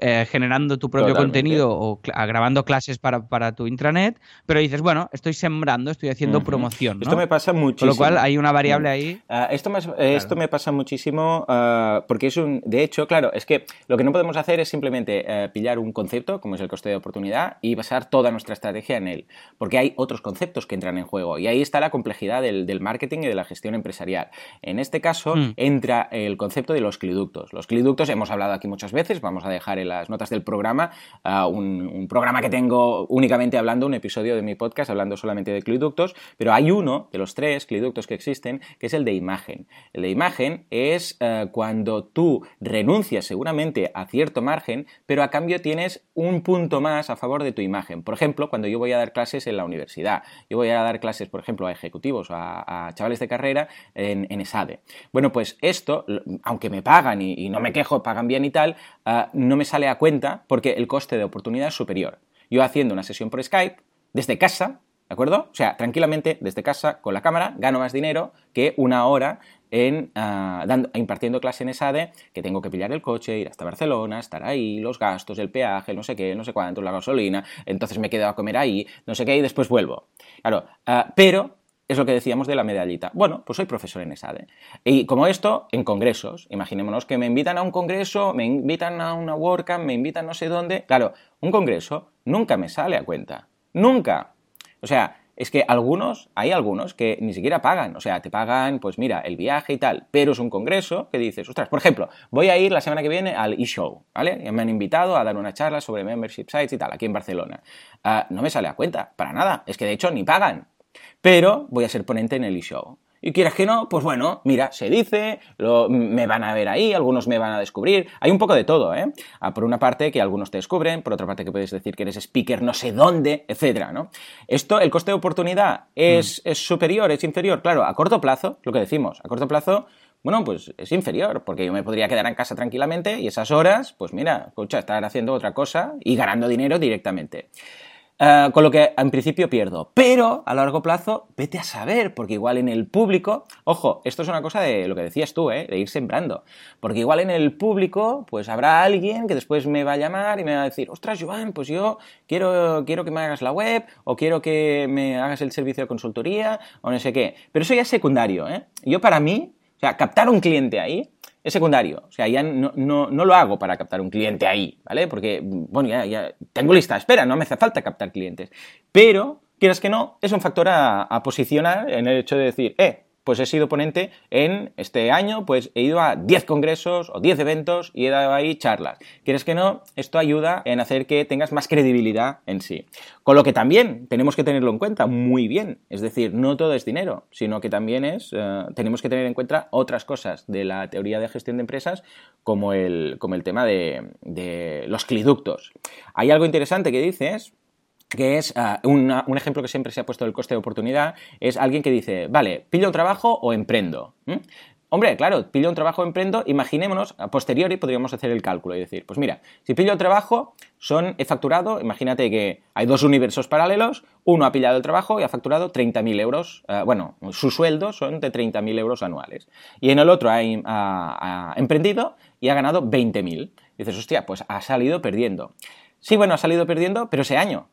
eh, generando tu propio contenido o grabando clases para, tu intranet, pero dices, bueno, estoy sembrando, estoy haciendo promoción. Esto me pasa muchísimo. Con lo cual hay una variable ahí. Ah, esto, me, esto me pasa muchísimo ah, porque es un. De hecho, claro, es que lo que no podemos hacer es simplemente eh, pillar un concepto, como es el coste de oportunidad, y basar toda nuestra estrategia en él. Porque hay otros conceptos que entran en juego. Y ahí está la complejidad del, marketing y de la gestión empresarial. En este caso, mm. entra el concepto de los cliductos. Los cliductos hemos hablado aquí muchas veces, vamos a dejar en las notas del programa, un, programa que tengo únicamente hablando, un episodio de mi podcast hablando solamente de cliductos, pero hay uno de los tres cliductos que existen que es el de imagen. El de imagen es eh, cuando tú renuncias seguramente a cierto margen, pero a cambio tienes un punto más a favor de tu imagen. Por ejemplo, cuando yo voy a dar clases en la universidad, yo voy a dar clases, por ejemplo, a ejecutivos o a, chavales de carrera en, ESADE. Bueno, pues esto, aunque me pagan y, no me quejo, pagan bien y tal, ah, no me sale a cuenta porque el coste de oportunidad es superior. Yo haciendo una sesión por Skype, desde casa, ¿de acuerdo? O sea, tranquilamente, desde casa, con la cámara, gano más dinero que una hora en, ah, impartiendo clase en ESADE, que tengo que pillar el coche, ir hasta Barcelona, estar ahí, los gastos, el peaje, no sé qué, no sé cuánto, la gasolina, entonces me quedo a comer ahí, no sé qué, y después vuelvo. Claro, ah, pero es lo que decíamos de la medallita. Bueno, pues soy profesor en ESADE. Y como esto, en congresos. Imaginémonos que me invitan a un congreso, me invitan a una WordCamp, me invitan no sé dónde. Claro, un congreso nunca me sale a cuenta. Nunca. O sea, es que algunos, hay algunos que ni siquiera pagan. O sea, te pagan, pues mira, el viaje y tal. Pero es un congreso que dices, ostras, por ejemplo, voy a ir la semana que viene al eShow, ¿vale? Me han invitado a dar una charla sobre membership sites y tal, aquí en Barcelona. Ah, no me sale a cuenta, para nada. Es que de hecho ni pagan pero voy a ser ponente en el eShow. Y quieras que no, pues bueno, mira, se dice, me van a ver ahí, algunos me van a descubrir. Hay un poco de todo, ¿eh? Ah, por una parte que algunos te descubren, por otra parte que puedes decir que eres speaker no sé dónde, etcétera, ¿no? Esto, el coste de oportunidad es, mm. es superior, es inferior. Claro, a corto plazo, lo que decimos, a corto plazo, bueno, pues es inferior, porque yo me podría quedar en casa tranquilamente y esas horas, pues mira, escucha, estar haciendo otra cosa y ganando dinero directamente. Eh, con lo que en principio pierdo. Pero a largo plazo, vete a saber, porque igual en el público, ojo, esto es una cosa de lo que decías tú, ¿eh? de ir sembrando. Porque igual en el público, pues habrá alguien que después me va a llamar y me va a decir, ostras, Joan, pues yo quiero, quiero que me hagas la web, o quiero que me hagas el servicio de consultoría, o no sé qué. Pero eso ya es secundario, ¿eh? Yo para mí, o sea, captar un cliente ahí, es secundario. O sea, ya no, lo hago para captar un cliente ahí, ¿vale? Porque, bueno, ya, tengo lista espera, no me hace falta captar clientes. Pero, quieras que no, es un factor a, a posicionar en el hecho de decir, eh, pues he sido ponente en este año, pues he ido a 10 congresos o 10 eventos y he dado ahí charlas. ¿Quieres que no? Esto ayuda en hacer que tengas más credibilidad en sí. Con lo que también tenemos que tenerlo en cuenta muy bien. Es decir, no todo es dinero, sino que también es, eh, tenemos que tener en cuenta otras cosas de la teoría de gestión de empresas, como el, como el tema de, de los cliductos. Hay algo interesante que dices, que es ah, un ejemplo que siempre se ha puesto del coste de oportunidad, es alguien que dice, vale, pillo un trabajo o emprendo. Hombre, claro, pillo un trabajo o emprendo, imaginémonos, a posteriori podríamos hacer el cálculo y decir, pues mira, si pillo el trabajo, son, he facturado, imagínate que hay dos universos paralelos, uno ha pillado el trabajo y ha facturado 30.000 euros, ah, bueno, su sueldo son de 30.000 euros anuales. Y en el otro ha, ha emprendido y ha ganado 20.000. Dices, hostia, pues ha salido perdiendo. Sí, bueno, ha salido perdiendo, pero ese año,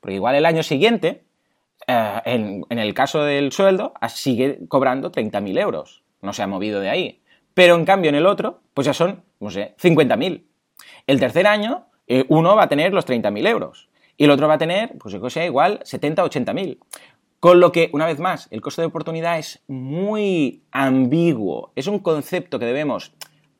porque igual el año siguiente, eh, en, el caso del sueldo, sigue cobrando 30.000 euros. No se ha movido de ahí. Pero en cambio en el otro, pues ya son, no sé, 50.000. El tercer año, eh, uno va a tener los 30.000 euros. Y el otro va a tener, pues yo sé, igual 70 o 80.000. Con lo que, una vez más, el coste de oportunidad es muy ambiguo. Es un concepto que debemos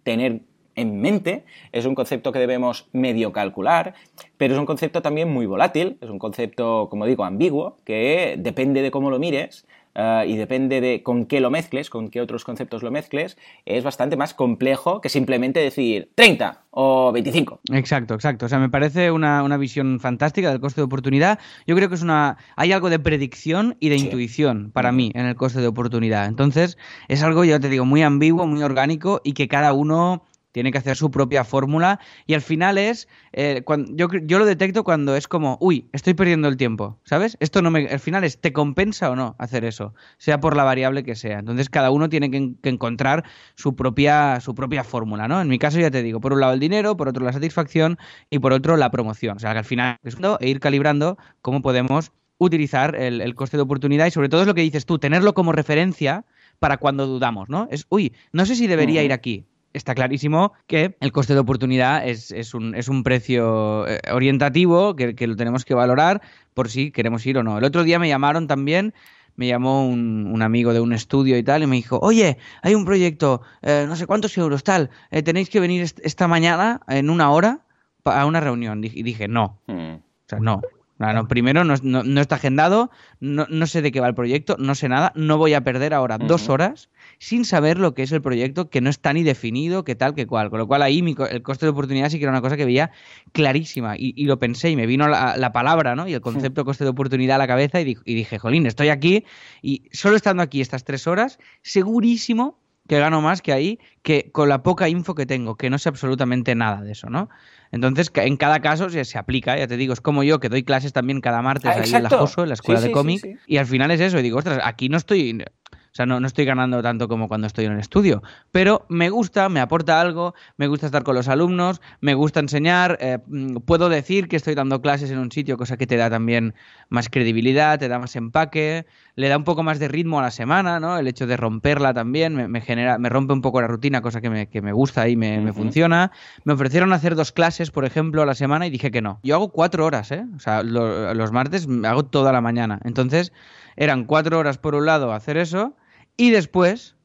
tener en mente, es un concepto que debemos medio calcular, pero es un concepto también muy volátil, es un concepto, como digo, ambiguo, que depende de cómo lo mires, eh, y depende de con qué lo mezcles, con qué otros conceptos lo mezcles, es bastante más complejo que simplemente decir 30 o 25. Exacto, exacto. O sea, me parece una, visión fantástica del coste de oportunidad. Yo creo que es una. Hay algo de predicción y de intuición para mí en el coste de oportunidad. Entonces, es algo, ya te digo, muy ambiguo, muy orgánico y que cada uno tiene que hacer su propia fórmula y al final es, eh, cuando, yo, yo, lo detecto cuando es como, uy, estoy perdiendo el tiempo, ¿sabes? Esto no me, al final es, ¿te compensa o no hacer eso? Sea por la variable que sea. Entonces cada uno tiene que, encontrar su propia, su propia fórmula, ¿no? En mi caso ya te digo, por un lado el dinero, por otro la satisfacción y por otro la promoción. O sea que al final es e ir calibrando cómo podemos utilizar el, el coste de oportunidad y sobre todo es lo que dices tú, tenerlo como referencia para cuando dudamos, ¿no? Es, uy, no sé si debería ir aquí está clarísimo que el coste de oportunidad es, un, es un, precio eh, orientativo que, lo tenemos que valorar por si queremos ir o no. El otro día me llamaron también me llamó un, amigo de un estudio y tal, y me dijo, oye, hay un proyecto, eh, no sé cuántos euros, tal, eh, tenéis que venir esta mañana en una hora a una reunión. Y dije, no. Hmm. O sea, no. no primero, no, no, está agendado, no, sé de qué va el proyecto, no sé nada, no voy a perder ahora dos horas sin saber lo que es el proyecto, que no está ni definido, que tal, que cual. Con lo cual ahí el coste de oportunidad sí que era una cosa que veía clarísima y, lo pensé y me vino la, palabra ¿no? y el concepto coste de oportunidad a la cabeza y, y dije, jolín, estoy aquí y solo estando aquí estas tres horas, segurísimo que gano más que ahí, que con la poca info que tengo, que no sé absolutamente nada de eso, ¿no? Entonces, en cada caso se, se, aplica, ya te digo, es como yo que doy clases también cada martes ah, ahí en la JOSO, en la escuela de cómic, y al final es eso, y digo, ostras, aquí no estoy, o sea, no, no, estoy ganando tanto como cuando estoy en el estudio, pero me gusta, me aporta algo, me gusta estar con los alumnos, me gusta enseñar, eh, mm, puedo decir que estoy dando clases en un sitio, cosa que te da también más credibilidad, te da más empaque, le da un poco más de ritmo a la semana, ¿no? El hecho de romperla también me, genera, me rompe un poco la rutina, cosa que me, que me gusta y me, funciona. Me ofrecieron hacer dos clases, por ejemplo, a la semana y dije que no. Yo hago cuatro horas, ¿eh? O sea, los martes hago toda la mañana. Entonces, eran cuatro horas por un lado hacer eso y después,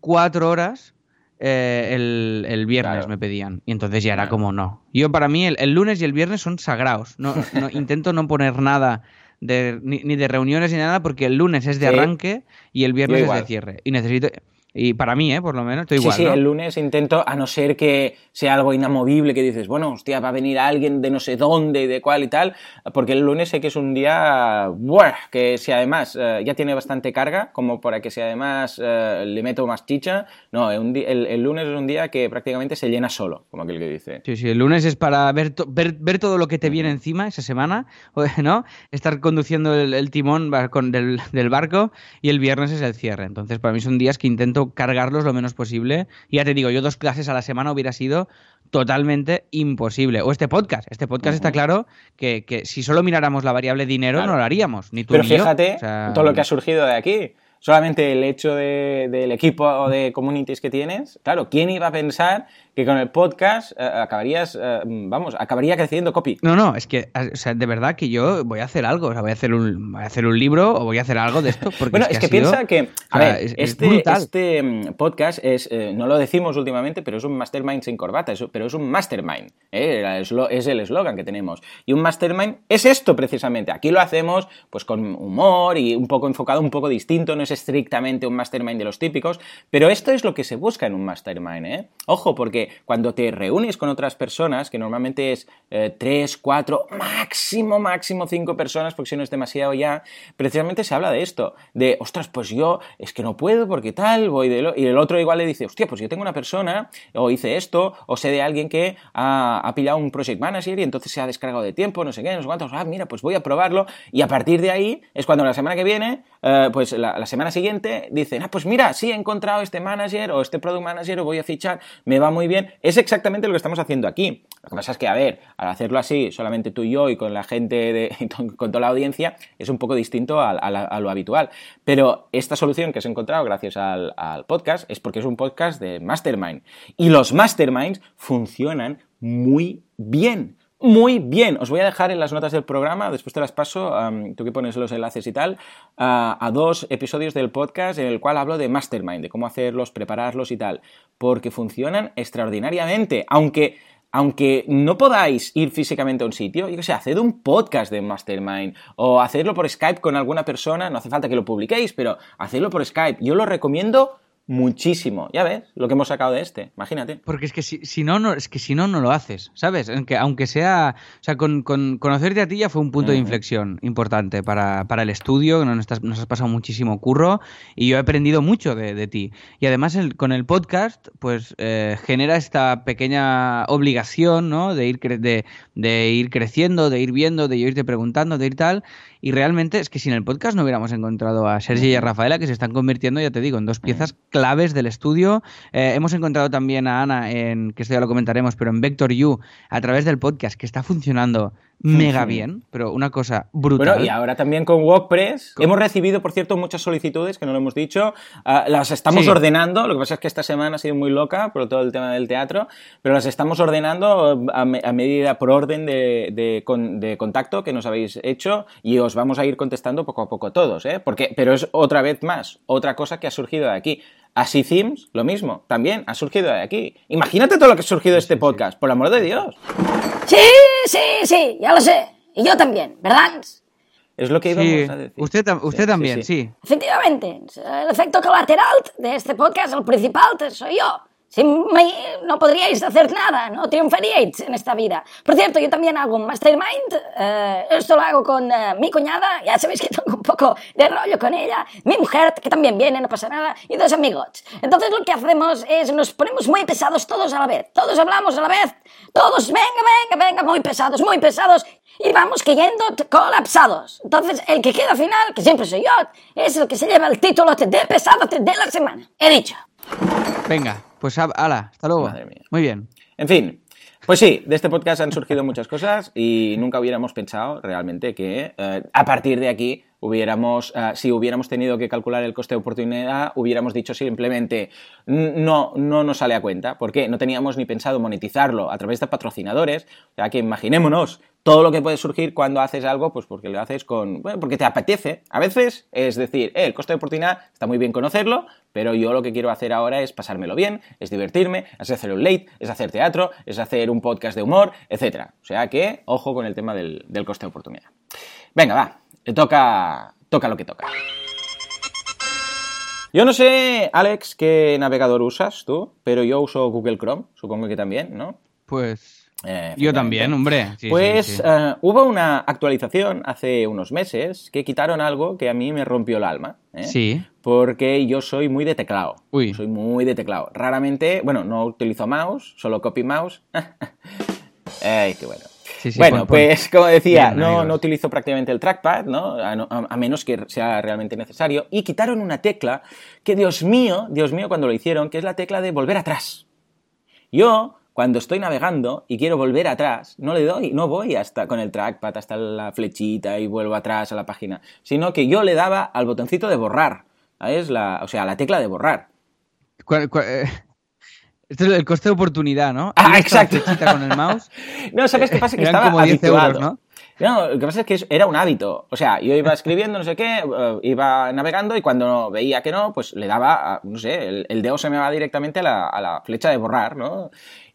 cuatro horas, eh, el, viernes me pedían. Y entonces ya era como no. Yo para mí el, lunes y el viernes son sagrados. No, intento no poner nada de, ni, de reuniones ni nada porque el lunes es de arranque y el viernes es de cierre. Y necesito... Y para mí, ¿eh? por lo menos, estoy igual. Sí, sí, el lunes intento, a no ser que sea algo inamovible, que dices, bueno, hostia, va a venir alguien de no sé dónde y de cuál y tal, porque el lunes sé que es un día, buah, que si además eh, ya tiene bastante carga, como para que si además eh, le meto más chicha, no, el, lunes es un día que prácticamente se llena solo, como aquel que dice. Sí, sí, el lunes es para ver, ver, ver, todo lo que te viene encima esa semana, ¿no? Estar conduciendo el, timón del, del barco y el viernes es el cierre. Entonces, para mí son días que intento cargarlos lo menos posible. Y ya te digo, yo dos clases a la semana hubiera sido totalmente imposible. O este podcast. Este podcast está claro que, si solo miráramos la variable dinero no lo haríamos. Ni tú Pero fíjate todo lo que ha surgido de aquí solamente el hecho del equipo o de communities que tienes, claro, ¿quién iba a pensar que con el podcast eh, acabarías, eh, vamos, acabaría creciendo copy? No, no, es que, o sea, de verdad que yo voy a hacer algo, o sea, voy a hacer un, voy a hacer un libro o voy a hacer algo de esto. Porque bueno, es que, piensa que, a ver, este, este mm, podcast es, eh, no lo decimos últimamente, pero es un mastermind sin corbata, pero es un mastermind, es el eslogan que tenemos. Y un mastermind es esto precisamente, aquí lo hacemos pues con humor y un poco enfocado, un poco distinto, no es estrictamente un mastermind de los típicos, pero esto es lo que se busca en un mastermind, ¿eh? Ojo, porque cuando te reúnes con otras personas, que normalmente es eh, tres, cuatro, máximo, máximo cinco personas, porque si no es demasiado ya, precisamente se habla de esto, de, ostras, pues yo es que no puedo porque tal, voy de lo... Y el otro igual le dice, hostia, pues yo tengo una persona, o hice esto, o sé de alguien que ha, pillado un project manager y entonces se ha descargado de tiempo, no sé qué, no sé cuántos, ah, mira, pues voy a probarlo, y a partir de ahí es cuando la semana que viene, eh, pues la, la semana siguiente dicen, ah, pues mira, sí he encontrado este manager o este product manager o voy a fichar, me va muy bien. Es exactamente lo que estamos haciendo aquí. Lo que pasa es que, a ver, al hacerlo así, solamente tú y yo y con la gente, de, con toda la audiencia, es un poco distinto a, lo habitual. Pero esta solución que has encontrado gracias al podcast es porque es un podcast de Mastermind. Y los Masterminds funcionan muy bien muy bien. Os voy a dejar en las notas del programa, después te las paso, tú que pones los enlaces y tal, a, a dos episodios del podcast en el cual hablo de Mastermind, de cómo hacerlos, prepararlos y tal, porque funcionan extraordinariamente, aunque aunque no podáis ir físicamente a un sitio, yo que sé, haced un podcast de Mastermind o hacerlo por Skype con alguna persona, no hace falta que lo publiquéis, pero hacedlo por Skype. Yo lo recomiendo muchísimo. Ya ves lo que hemos sacado de este, imagínate. Porque es que si, si no, no, es que si no, no lo haces, ¿sabes? Aunque, aunque sea. O sea, con, con conocerte a ti ya fue un punto de inflexión importante para, para el estudio, nos, estás- nos has pasado muchísimo curro y yo he aprendido mucho de, de ti. Y además el- con el podcast, pues eh, genera esta pequeña obligación, ¿no? De ir, cre- de, de ir creciendo, de ir viendo, de irte preguntando, de ir tal. Y realmente es que sin el podcast no hubiéramos encontrado a Sergi y a Rafaela, que se están convirtiendo, ya te digo, en dos piezas claves del estudio. Eh, hemos encontrado también a Ana, en, que esto ya lo comentaremos, pero en Vector U, a través del podcast, que está funcionando mega bien, pero una cosa brutal. Bueno, y ahora también con WordPress. Hemos recibido, por cierto, muchas solicitudes, que no lo hemos dicho. Ah, las estamos Sí. ordenando. Lo que pasa es que esta semana ha sido muy loca por todo el tema del teatro, pero las estamos ordenando a, me- a medida, por orden de, de con- de contacto que nos habéis hecho y os vamos a ir contestando poco a poco todos, ¿eh? Porque, pero es otra vez más, otra cosa que ha surgido de aquí. Así Themes, lo mismo, también ha surgido de aquí. Imagínate todo lo que ha surgido de este podcast, por amor de Dios. Sí, sí, sí, ya lo sé. Y yo también, ¿verdad? Es lo que íbamos Sí, a decir. usted, tam- usted Sí, sí, también, sí. sí. Efectivamente, el efecto colateral de este podcast, el principal, soy yo. Sin no podríais hacer nada, no triunfaríais en esta vida. Por cierto, yo también hago un mastermind, eh, esto lo hago con eh, mi cuñada, ya sabéis que tengo un poco de rollo con ella, mi mujer, que también viene, no pasa nada, y dos amigos. Entonces lo que hacemos es nos ponemos muy pesados todos a la vez, todos hablamos a la vez, todos, venga, venga, venga, muy pesados, muy pesados, y vamos cayendo colapsados. Entonces el que queda al final, que siempre soy yo, es el que se lleva el título de pesado de la semana. He dicho. Venga, pues ala, hasta luego. Madre mía. Muy bien. En fin, pues sí, de este podcast han surgido muchas cosas y nunca hubiéramos pensado realmente que eh, a partir de aquí hubiéramos, eh, si hubiéramos tenido que calcular el coste de oportunidad, hubiéramos dicho simplemente "N- no, no nos sale a cuenta. ¿Por qué? No teníamos ni pensado monetizarlo a través de patrocinadores. O sea que imaginémonos todo lo que puede surgir cuando haces algo, pues porque lo haces con. Bueno, porque te apetece. A veces es decir, eh, el coste de oportunidad está muy bien conocerlo, pero yo lo que quiero hacer ahora es pasármelo bien, es divertirme, es hacer un late, es hacer teatro, es hacer un podcast de humor, etc. O sea que, ojo con el tema del, del coste de oportunidad. Venga, va, te toca, toca lo que toca. Yo no sé, Alex, qué navegador usas tú, pero yo uso Google Chrome, supongo que también, ¿no? Pues Eh, yo también, hombre. Sí, pues sí. eh, hubo una actualización hace unos meses que quitaron algo que a mí me rompió el alma. ¿eh? Sí. Porque yo soy muy de teclado. Uy. Soy muy de teclado. Raramente, bueno, no utilizo mouse, solo copy mouse. Ay, qué bueno. Sí, sí, bueno, pon- pon. pues como decía, Bien, no, no utilizo prácticamente el trackpad, ¿no? A, no- a- a menos que sea realmente necesario. Y quitaron una tecla que, Dios mío, Dios mío, cuando lo hicieron, que es la tecla de volver atrás. Yo, cuando estoy navegando y quiero volver atrás, no le doy, no voy hasta con el trackpad hasta la flechita y vuelvo atrás a la página, sino que yo le daba al botoncito de borrar, ¿sabes? La, o sea, la tecla de borrar. ¿Cuál- cuál- eh, Esto es el coste de oportunidad, ¿no? Ah, exacto. con el mouse. No, ¿sabes qué pasa? Que Eran estaba como 10 habituado. euros, ¿no? No, lo que pasa es que era un hábito. O sea, yo iba escribiendo, no sé qué, eh, iba navegando y cuando veía que no, pues le daba, a- no sé, el, el dedo se me va directamente a la, a la flecha de borrar, ¿no?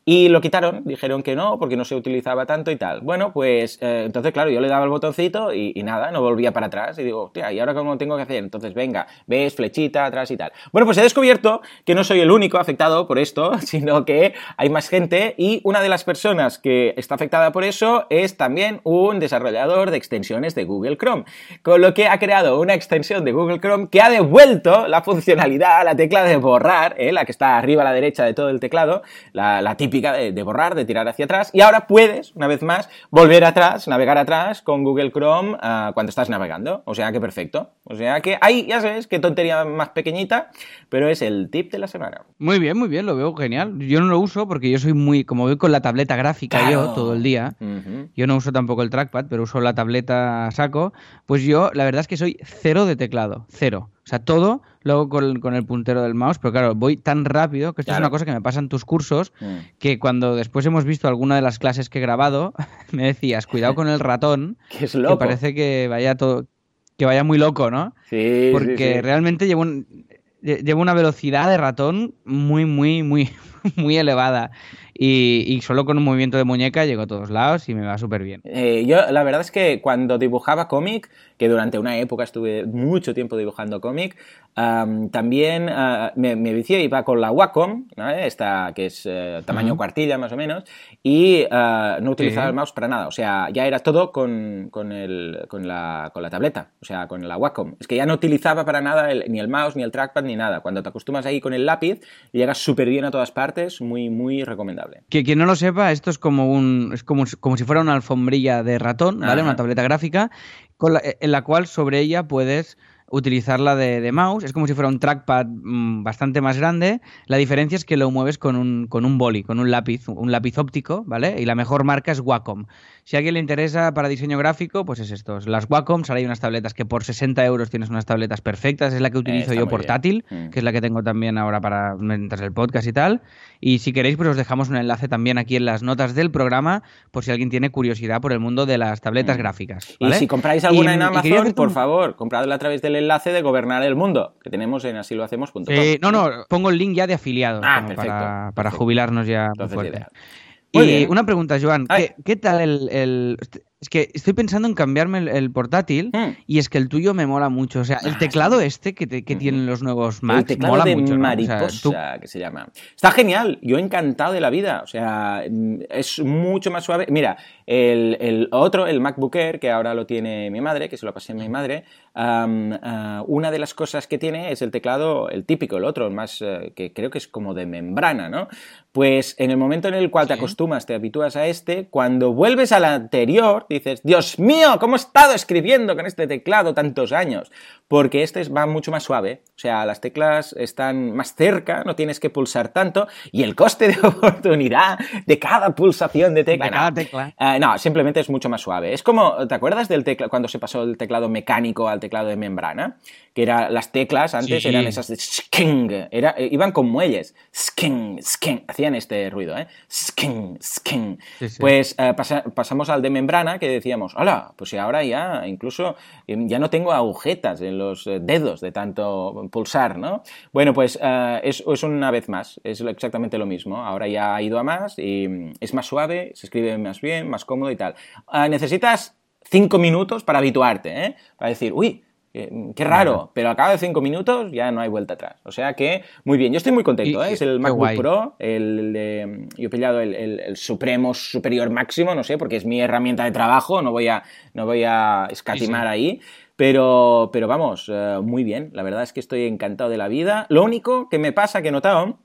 Y lo quitaron, dijeron que no, porque no se utilizaba tanto y tal. Bueno, pues eh, entonces, claro, yo le daba el botoncito y, nada, no volvía para atrás. Y digo, hostia, ¿y ahora cómo tengo que hacer? Entonces, venga, ves, flechita, atrás y tal. Bueno, pues he descubierto que no soy el único afectado por esto, sino que hay más gente y una de las personas que está afectada por eso es también un desarrollador de extensiones de Google Chrome. Con lo que ha creado una extensión de Google Chrome que ha devuelto la funcionalidad a la tecla de borrar, ¿eh? la que está arriba a la derecha de todo el teclado, la, la típica de, de borrar, de tirar hacia atrás. Y ahora puedes, una vez más, volver atrás, navegar atrás con Google Chrome ah, cuando estás navegando. O sea que perfecto. O sea que ahí, ya sabes, qué tontería más pequeñita, pero es el tip de la semana. Muy bien, muy bien, lo veo genial. Yo no lo uso porque yo soy muy, como voy con la tableta gráfica yo todo el día, yo no uso tampoco el trackpad, pero uso la tableta a saco, pues yo la verdad es que soy cero de teclado, cero. O sea, todo lo hago con, con el puntero del mouse, pero claro, voy tan rápido que esto es una cosa que me pasa en tus cursos, Mm. que cuando después hemos visto alguna de las clases que he grabado, me decías, cuidado con el ratón, Que es que loco. parece que vaya todo, que vaya muy loco, ¿no? Sí, Porque sí. realmente llevo, un- lle- llevo una velocidad de ratón muy, muy, muy, muy elevada. Y, y solo con un movimiento de muñeca llego a todos lados y me va súper bien. Eh, yo, la verdad es que cuando dibujaba cómic, que durante una época estuve mucho tiempo dibujando cómic, am, también ah, me, me vicié, iba con la Wacom, esta que es eh, tamaño Ujú. cuartilla más o menos, y ah, no utilizaba Sí. el mouse para nada. O sea, ya era todo con, con, el, con, la, con la tableta, o sea, con la Wacom. Es que ya no utilizaba para nada el- ni el mouse, ni el trackpad, ni nada. Cuando te acostumbras ahí con el lápiz, llegas súper bien a todas partes, muy, muy recomendable. Que quien no lo sepa, esto es como un es como, como si fuera una alfombrilla de ratón, ¿vale? Ajá. Una tableta gráfica con la- en la cual sobre ella puedes utilizarla de, de mouse. Es como si fuera un trackpad mm, bastante más grande. La diferencia es que lo mueves con un, con un boli, con un lápiz, un lápiz óptico, ¿vale? Y la mejor marca es Wacom. Si a alguien le interesa para diseño gráfico, pues es esto. Las Wacom, ahora hay unas tabletas que por 60 euros tienes unas tabletas perfectas. Es la que utilizo yo portátil. Mm. que es la que tengo también ahora para mientras el podcast y tal. Y si queréis, pues os dejamos un enlace también aquí en las notas del programa, por si alguien tiene curiosidad por el mundo de las tabletas Mm. gráficas. Y si compráis alguna Y- en Amazon, por favor, compradla a través del enlace de Gobernar el Mundo, que tenemos en asilohacemos.com. Eh, no, no, pongo el link ya de afiliado Ah, perfecto, para, para perfecto. jubilarnos ya muy Entonces, fuerte. Muy Y bien. una pregunta, Joan. ¿qué, qué tal el, el- Es que estoy pensando en cambiarme el, el portátil Hmm. y es que el tuyo me mola mucho. O sea, el Ah, teclado este que, te- que tienen los nuevos Macs el teclado mola de mucho. ¿no? O sea, mariposa, tú- que se llama. Está genial, yo encantado de la vida. O sea, mm, es mucho más suave. Mira, el, el otro, el MacBook Air, que ahora lo tiene mi madre, que se lo pasé a mi madre, ah, una de las cosas que tiene es el teclado, el típico, el otro, el más, eh, que creo que es como de membrana, ¿no? Pues en el momento en el cual te acostumbras, te habitúas a este, cuando vuelves al anterior, dices, Dios mío, ¿cómo he estado escribiendo con este teclado tantos años? Porque este es- va mucho más suave, o sea, las teclas están más cerca, no tienes que pulsar tanto, y el coste de oportunidad de cada pulsación de tecla. De cada no. tecla. Ah, no, simplemente es mucho más suave. Es como, ¿te acuerdas del teclado cuando se pasó el teclado mecánico al teclado de membrana? Que era, las teclas antes Sí. eran esas de sking, era, eh, iban con muelles. Sking, sking, hacían este ruido, ¿eh? Sking, sking. Sí, sí. Pues eh, pasa- pasamos al de membrana que decíamos, hola, pues ahora ya incluso eh, ya no tengo agujetas en los eh, dedos de tanto pulsar, ¿no? Bueno, pues eh, es, es una vez más, es exactamente lo mismo. Ahora ya ha ido a más y mm, es más suave, se escribe más bien, más cómodo y tal. Ah, necesitas cinco minutos para habituarte, ¿eh? Para decir, uy, eh, qué raro, pero a cabo de cinco minutos ya no hay vuelta atrás. O sea que, muy bien, yo estoy muy contento, Y- ¿eh? Es el MacBook guay. Pro, el yo he pillado el, el- el Supremo Superior Máximo, no sé, porque es mi herramienta de trabajo, no voy a, no voy a escatimar Sí, sí. ahí. Pero, pero vamos, eh, muy bien, la verdad es que estoy encantado de la vida. Lo único que me pasa, que he notado,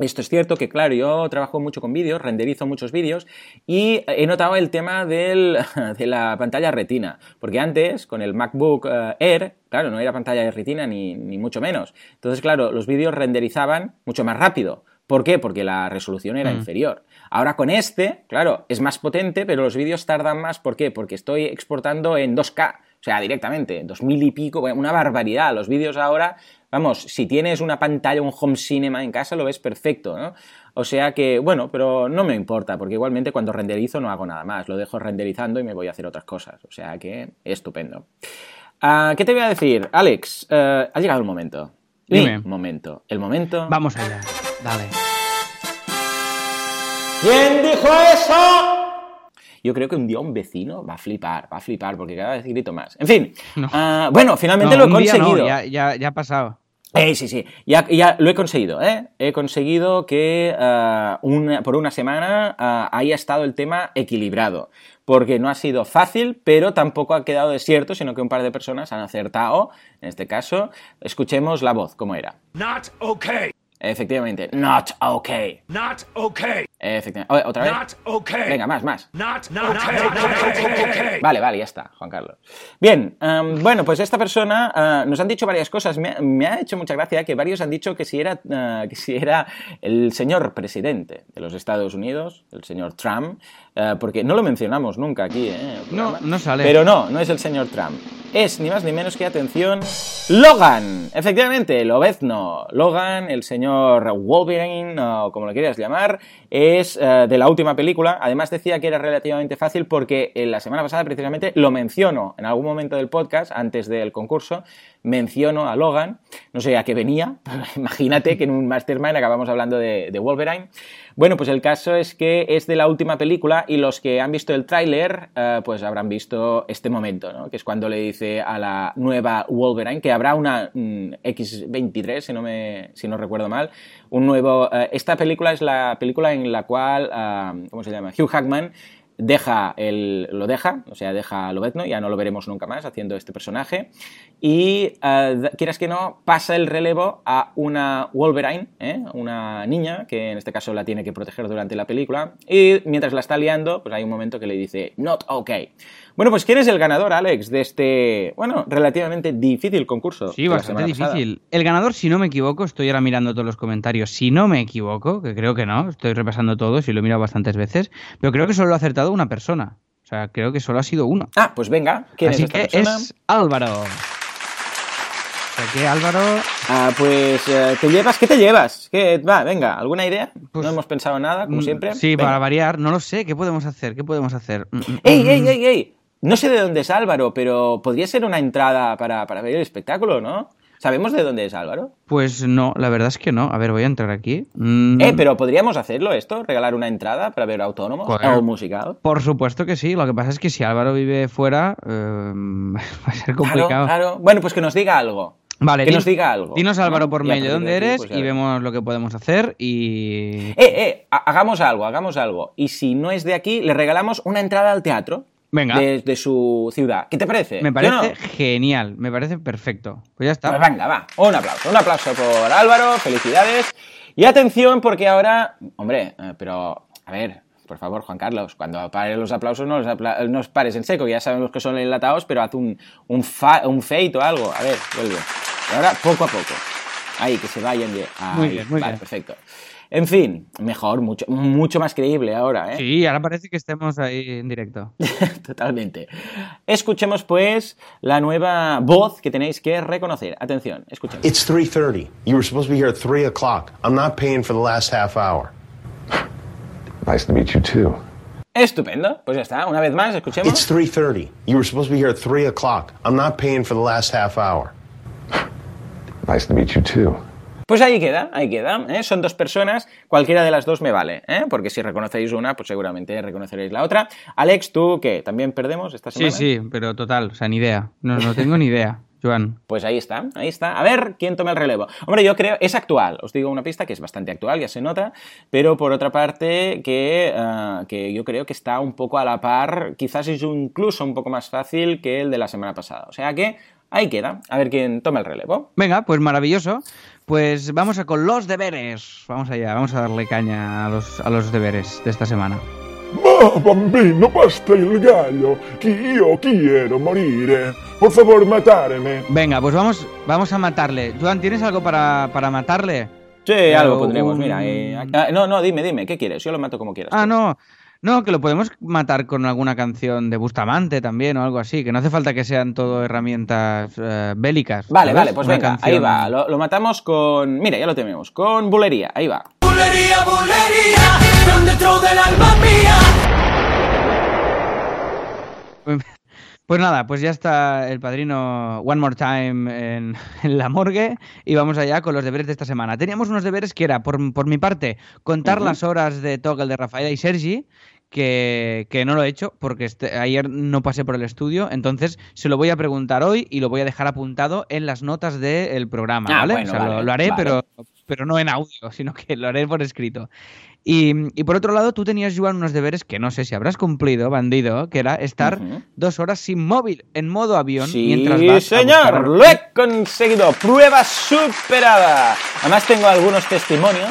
esto es cierto que, claro, yo trabajo mucho con vídeos, renderizo muchos vídeos y he notado el tema del- de la pantalla retina, porque antes con el MacBook eh, Air, claro, no era pantalla de retina ni, ni mucho menos. Entonces, claro, los vídeos renderizaban mucho más rápido. ¿Por qué? Porque la resolución era Mm. inferior. Ahora con este, claro, es más potente, pero los vídeos tardan más. ¿Por qué? Porque estoy exportando en 2K, o sea, directamente, 2000 y pico, una barbaridad. Los vídeos ahora, vamos, si tienes una pantalla, un home cinema en casa, lo ves perfecto, ¿no? O sea que, bueno, pero no me importa, porque igualmente cuando renderizo no hago nada más, lo dejo renderizando y me voy a hacer otras cosas. O sea que, estupendo. Ah, ¿Qué te voy a decir? Alex, eh, ha llegado el momento. Mi Dime. momento. El momento. Vamos allá. Dale. ¿Quién dijo eso? Yo creo que un día un vecino va a flipar, va a flipar, porque cada vez grito más. En fin, No. ah, bueno, finalmente No, lo he un día no, conseguido. ya, ya, ya ha pasado. Eh, sí, sí, ya, ya lo he conseguido, ¿eh? He conseguido que ah, una- por una semana ah, haya estado el tema equilibrado, porque no ha sido fácil, pero tampoco ha quedado desierto, sino que un par de personas han acertado, en este caso. Escuchemos la voz, ¿cómo era? Not okay. Efectivamente, not okay. Not okay. Efectivamente. O- ¿Otra vez? Not okay. Venga, más, más. Not, not, okay. Not, not okay. Vale, vale, ya está, Juan Carlos. Bien, em, bueno, pues esta persona ah, nos han dicho varias cosas. Me, ha- me ha hecho mucha gracia que varios han dicho que si era, ah, que si era el señor presidente de los Estados Unidos, el señor Trump, eh, porque no lo mencionamos nunca aquí, ¿eh? No, no sale. Pero no, no es el señor Trump. Es ni más ni menos que, atención, Logan. Efectivamente, Lobezno. Logan, el señor Wolverine, o como lo quieras llamar, es eh, de la última película. Además decía que era relativamente fácil porque en la semana pasada precisamente lo menciono en algún momento del podcast, antes del concurso, menciono a Logan. No sé a qué venía, imagínate que en un Mastermind acabamos hablando de, de Wolverine. Bueno, pues el caso es que es de la última película y los que han visto el tráiler, eh, pues habrán visto este momento, ¿no? Que es cuando le dice a la nueva Wolverine que habrá una mm, X23, si no, me, si no recuerdo mal, un nuevo... eh, esta película es la película en la cual, ah, ¿cómo se llama? Hugh Hackman deja el, lo deja, o sea, deja a Lobezno, ya no lo veremos nunca más haciendo este personaje, y eh, quieras que no, pasa el relevo a una Wolverine, ¿eh? una niña, que en este caso la tiene que proteger durante la película, y mientras la está liando, pues hay un momento que le dice, not okay. Bueno, pues ¿quién es el ganador, Alex, de este, bueno, relativamente difícil concurso? Sí, bastante difícil. El ganador, si no me equivoco, estoy ahora mirando todos los comentarios, si no me equivoco, que creo que no, estoy repasando todos y lo he mirado bastantes veces, pero creo que solo lo ha acertado una persona. O sea, creo que solo ha sido uno. Ah, pues venga, ¿quién Así es esta que persona? es Álvaro. Que Álvaro, Ah, pues eh, te llevas, ¿qué te llevas? ¿Qué, va, venga, ¿alguna idea? Pues, no hemos pensado en nada, como mm, siempre. Sí, Venga. para variar, no lo sé, ¿qué podemos hacer? ¿Qué podemos hacer? Mm, mm, ¡Ey, ey, ey, ey! No sé de dónde es Álvaro, pero podría ser una entrada para, para ver el espectáculo, ¿no? ¿Sabemos de dónde es Álvaro? Pues no, la verdad es que no. A ver, voy a entrar aquí. Mm, Eh, pero podríamos hacerlo esto, regalar una entrada para ver autónomos Joder. o musical. Por supuesto que sí. Lo que pasa es que si Álvaro vive fuera, eh, va a ser complicado. Claro, claro. Bueno, pues que nos diga algo. Vale, que nos diga algo. Dinos, Álvaro, por mail de dónde eres pues, y vemos lo que podemos hacer. Y. Eh, eh, ha- hagamos algo, hagamos algo. Y si no es de aquí, le regalamos una entrada al teatro. Venga. De, de su ciudad. ¿Qué te parece? Me ¿Sí o parece no? genial, me parece perfecto. Pues ya está. Pues venga, va. Un aplauso. Un aplauso por Álvaro. Felicidades. Y atención, porque ahora. Hombre, eh, pero. A ver. Por favor, Juan Carlos, cuando pares los aplausos no los, apla- no los pares en seco, ya sabemos que son enlatados, pero haz un, un, un fade o algo. A ver, vuelve. Y ahora, poco a poco. Ahí, que se vayan de... Ahí, Muy bien, muy vale, bien. perfecto. En fin, mejor, mucho, mucho más creíble ahora, ¿eh? Sí, ahora parece que estemos ahí en directo. Totalmente. Escuchemos, pues, la nueva voz que tenéis que reconocer. Atención, escuchemos. It's 3:30. You were supposed to be here at 3 o'clock. I'm not paying for the last half hour. Nice to meet you too. Estupendo. Pues ya está. Una vez más, escuchemos. It's 3:30. You were supposed to be here at 3 o'clock. I'm not paying for the last half hour. Nice to meet you too. Pues ahí queda, ahí queda. ¿eh? Son dos personas, cualquiera de las dos me vale, ¿eh? porque si reconocéis una, pues seguramente reconoceréis la otra. Alex, ¿tú qué? ¿También perdemos esta Sí, semana? sí, pero total, o sea, ni idea. No, no tengo ni idea, Joan. Pues ahí está, ahí está. A ver quién toma el relevo. Hombre, yo creo, es actual. Os digo una pista que es bastante actual, ya se nota, pero por otra parte que, ah, que yo creo que está un poco a la par, quizás es incluso un poco más fácil que el de la semana pasada. O sea que ahí queda. A ver quién toma el relevo. Venga, pues maravilloso. Pues vamos a con los deberes. Vamos allá, vamos a darle caña a los, a los deberes de esta semana. Ma bambino, basta il gallo, che io quiero morire. Por favor, matarme. Venga, pues vamos, vamos a matarle. Joan, ¿tienes algo para, para matarle? Sí, algo pondremos. un- Mira, eh, ah, no, no, dime, dime, ¿qué quieres? Yo lo mato como quieras. Ah, no. No, que lo podemos matar con alguna canción de Bustamante también o algo así, que no hace falta que sean todo herramientas eh, bélicas. Vale, ¿sabes? vale, pues Una venga, canción- ahí va. Lo, lo matamos con. Mira, ya lo tenemos. Con bulería, ahí va. Bulería, bulería, dentro del alma mía. Pues nada, pues ya está el padrino One More Time en, en la morgue y vamos allá con los deberes de esta semana. Teníamos unos deberes que era, por, por mi parte, contar las horas de Toggle de Rafaela y Sergi, que, que no lo he hecho porque este- ayer no pasé por el estudio, entonces se lo voy a preguntar hoy y lo voy a dejar apuntado en las notas del programa, Ah, ¿vale? bueno, o sea, lo- haré, vale. pero, pero no en audio, sino que lo haré por escrito. Y, y por otro lado, tú tenías, Joan, unos deberes que no sé si habrás cumplido, bandido, que era estar dos horas sin móvil, en modo avión, Sí, mientras vas a señor, buscar- lo he conseguido. Prueba superada. Además tengo algunos testimonios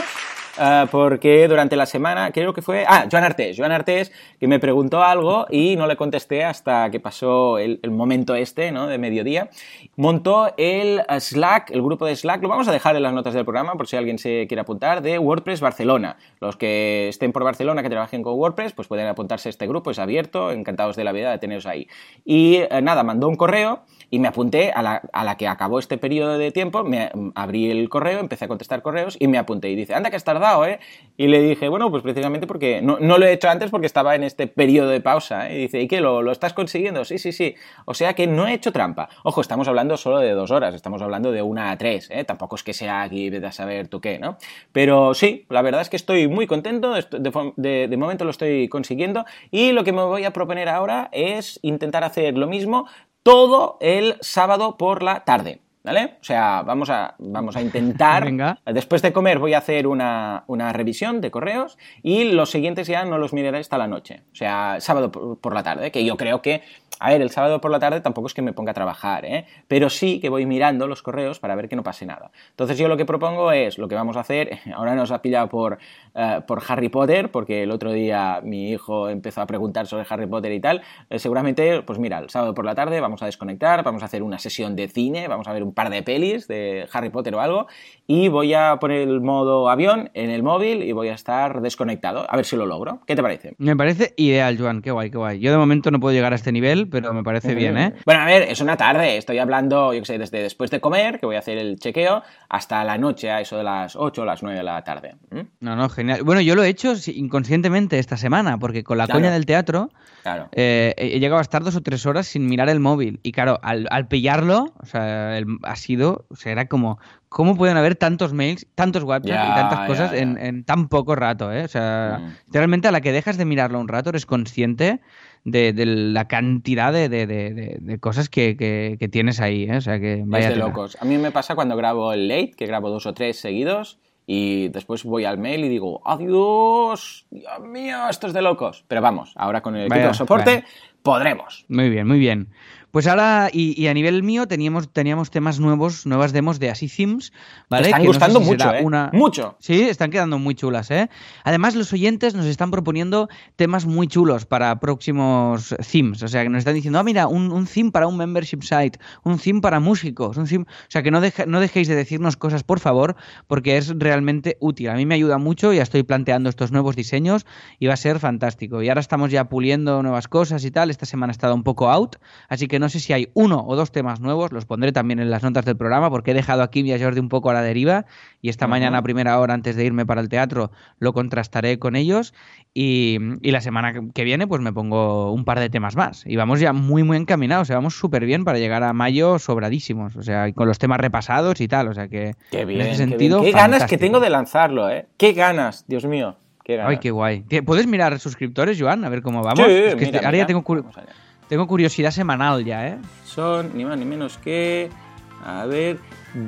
eh, porque durante la semana, creo que fue... Ah, Joan Artés, Joan que me preguntó algo y no le contesté hasta que pasó el, momento este, ¿no? De mediodía. Montó el Slack, el grupo de Slack, lo vamos a dejar en las notas del programa por si alguien se quiere apuntar, de WordPress Barcelona. Los que estén por Barcelona, que trabajen con WordPress, pues pueden apuntarse a este grupo, es abierto, encantados de la vida de teneros ahí. Y eh, nada, mandó un correo y me apunté a la, a la que acabó este periodo de tiempo, me abrí el correo, empecé a contestar correos y me apunté y dice, anda que has tardado, ¿eh? Y le dije, bueno, pues precisamente porque no, no lo he hecho antes porque estaba en este periodo de pausa, ¿eh? Y dice, ¿y qué? ¿Lo, ¿Lo estás consiguiendo? Sí, sí, sí. O sea que no he hecho trampa. Ojo, estamos hablando solo de dos horas, estamos hablando de una a tres, ¿eh? Tampoco es que sea aquí, vete a saber tú qué, ¿no? Pero sí, la verdad es que estoy muy contento, de- de momento lo estoy consiguiendo y lo que me voy a proponer ahora es intentar hacer lo mismo todo el sábado por la tarde. ¿Vale? O sea, vamos a, vamos a intentar. Venga. Después de comer voy a hacer una, una revisión de correos y los siguientes ya no los miraré hasta la noche. O sea, sábado por, por la tarde, que yo creo que. A ver, el sábado por la tarde tampoco es que me ponga a trabajar, ¿eh? Pero sí que voy mirando los correos para ver que no pase nada. Entonces yo lo que propongo es, lo que vamos a hacer, ahora nos ha pillado por, eh, por Harry Potter, porque el otro día mi hijo empezó a preguntar sobre Harry Potter y tal. Eh, seguramente, pues mira, el sábado por la tarde vamos a desconectar, vamos a hacer una sesión de cine, vamos a ver un par de pelis de Harry Potter o algo, y voy a poner el modo avión en el móvil y voy a estar desconectado. A ver si lo logro. ¿Qué te parece? Me parece ideal, Joan, qué guay, qué guay. Yo de momento no puedo llegar a este nivel, pero me parece bien, ¿eh? Bueno, a ver, es una tarde. Estoy hablando, yo qué sé, desde después de comer, que voy a hacer el chequeo, hasta la noche, a eso de las 8 o las 9 de la tarde. ¿Mm? No, no, genial. Bueno, yo lo he hecho inconscientemente esta semana, porque con la Claro. coña del teatro Claro. eh, he llegado a estar dos o tres horas sin mirar el móvil. Y claro, al, al pillarlo, o sea, el- ha sido, o sea, era como, ¿cómo pueden haber tantos mails, tantos WhatsApp y tantas cosas. En, en tan poco rato, ¿eh? O sea, Mm. realmente a la que dejas de mirarlo un rato eres consciente de, de la cantidad de, de- de- cosas que, que- que tienes ahí, ¿eh? O sea, que vaya es de locos. A mí me pasa cuando grabo el late, que grabo dos o tres seguidos, y después voy al mail y digo, adiós, Dios mío, esto es de locos. Pero vamos, ahora con el equipo de soporte vaya. podremos. Muy bien, muy bien. Pues ahora, y, y a nivel mío, teníamos, teníamos temas nuevos, nuevas demos de Así Themes, ¿vale? Están Que no sé gustando si mucho, ¿eh? una- Mucho. Sí, están quedando muy chulas, ¿eh? Además, los oyentes nos están proponiendo temas muy chulos para próximos themes. O sea, que nos están diciendo, ah, mira, un, un theme para un membership site, un theme para músicos, un theme... O sea, que no, deja- no dejéis de decirnos cosas, por favor, porque es realmente útil. A mí me ayuda mucho, ya estoy planteando estos nuevos diseños y va a ser fantástico. Y ahora estamos ya puliendo nuevas cosas y tal. Esta semana ha estado un poco out, así que no sé si hay uno o dos temas nuevos, los pondré también en las notas del programa, porque he dejado a Kim y a Jordi un poco a la deriva y esta mañana a primera hora antes de irme para el teatro lo contrastaré con ellos y, y la semana que- viene pues me pongo un par de temas más y vamos ya muy muy encaminados, o sea, vamos súper bien para llegar a mayo sobradísimos, o sea, con los temas repasados y tal, o sea que Qué bien, en ese qué, bien. sentido Qué ganas que tengo de lanzarlo, ¿eh? Qué ganas, Dios mío. Qué ganas. Ay, qué guay. ¿Puedes mirar suscriptores, Joan? A ver cómo vamos. Sí, Es que mira, ahora mira. ya tengo, Vamos allá. Tengo curiosidad semanal ya, ¿eh? Son ni más ni menos que. A ver.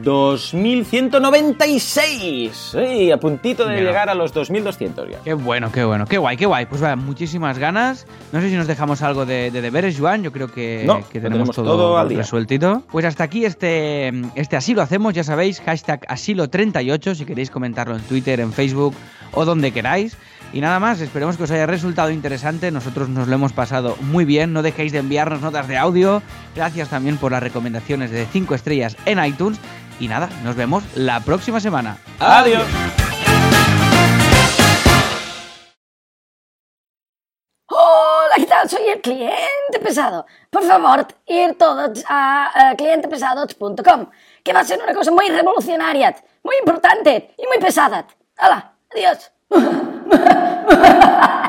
2196. Sí, a puntito de Mira. llegar a los 2200 ya. Qué bueno, qué bueno, qué guay, qué guay. Pues vaya, muchísimas ganas. No sé si nos dejamos algo de, de deberes, Joan. Yo creo que, No, que tenemos tenemos todo, todo al día. resueltito. Pues hasta aquí este, este así lo hacemos, ya sabéis, hashtag asilo38 si queréis comentarlo en Twitter, en Facebook o donde queráis. Y nada más, esperemos que os haya resultado interesante. Nosotros nos lo hemos pasado muy bien. No dejéis de enviarnos notas de audio. Gracias también por las recomendaciones de 5 estrellas en iTunes. Y nada, nos vemos la próxima semana. Adiós. Hola, ¿qué tal? Soy el cliente pesado. Por favor, ir todos a eh, clientepesados.com, que va a ser una cosa muy revolucionaria, muy importante y muy pesada. ¡Hala! ¡Adiós!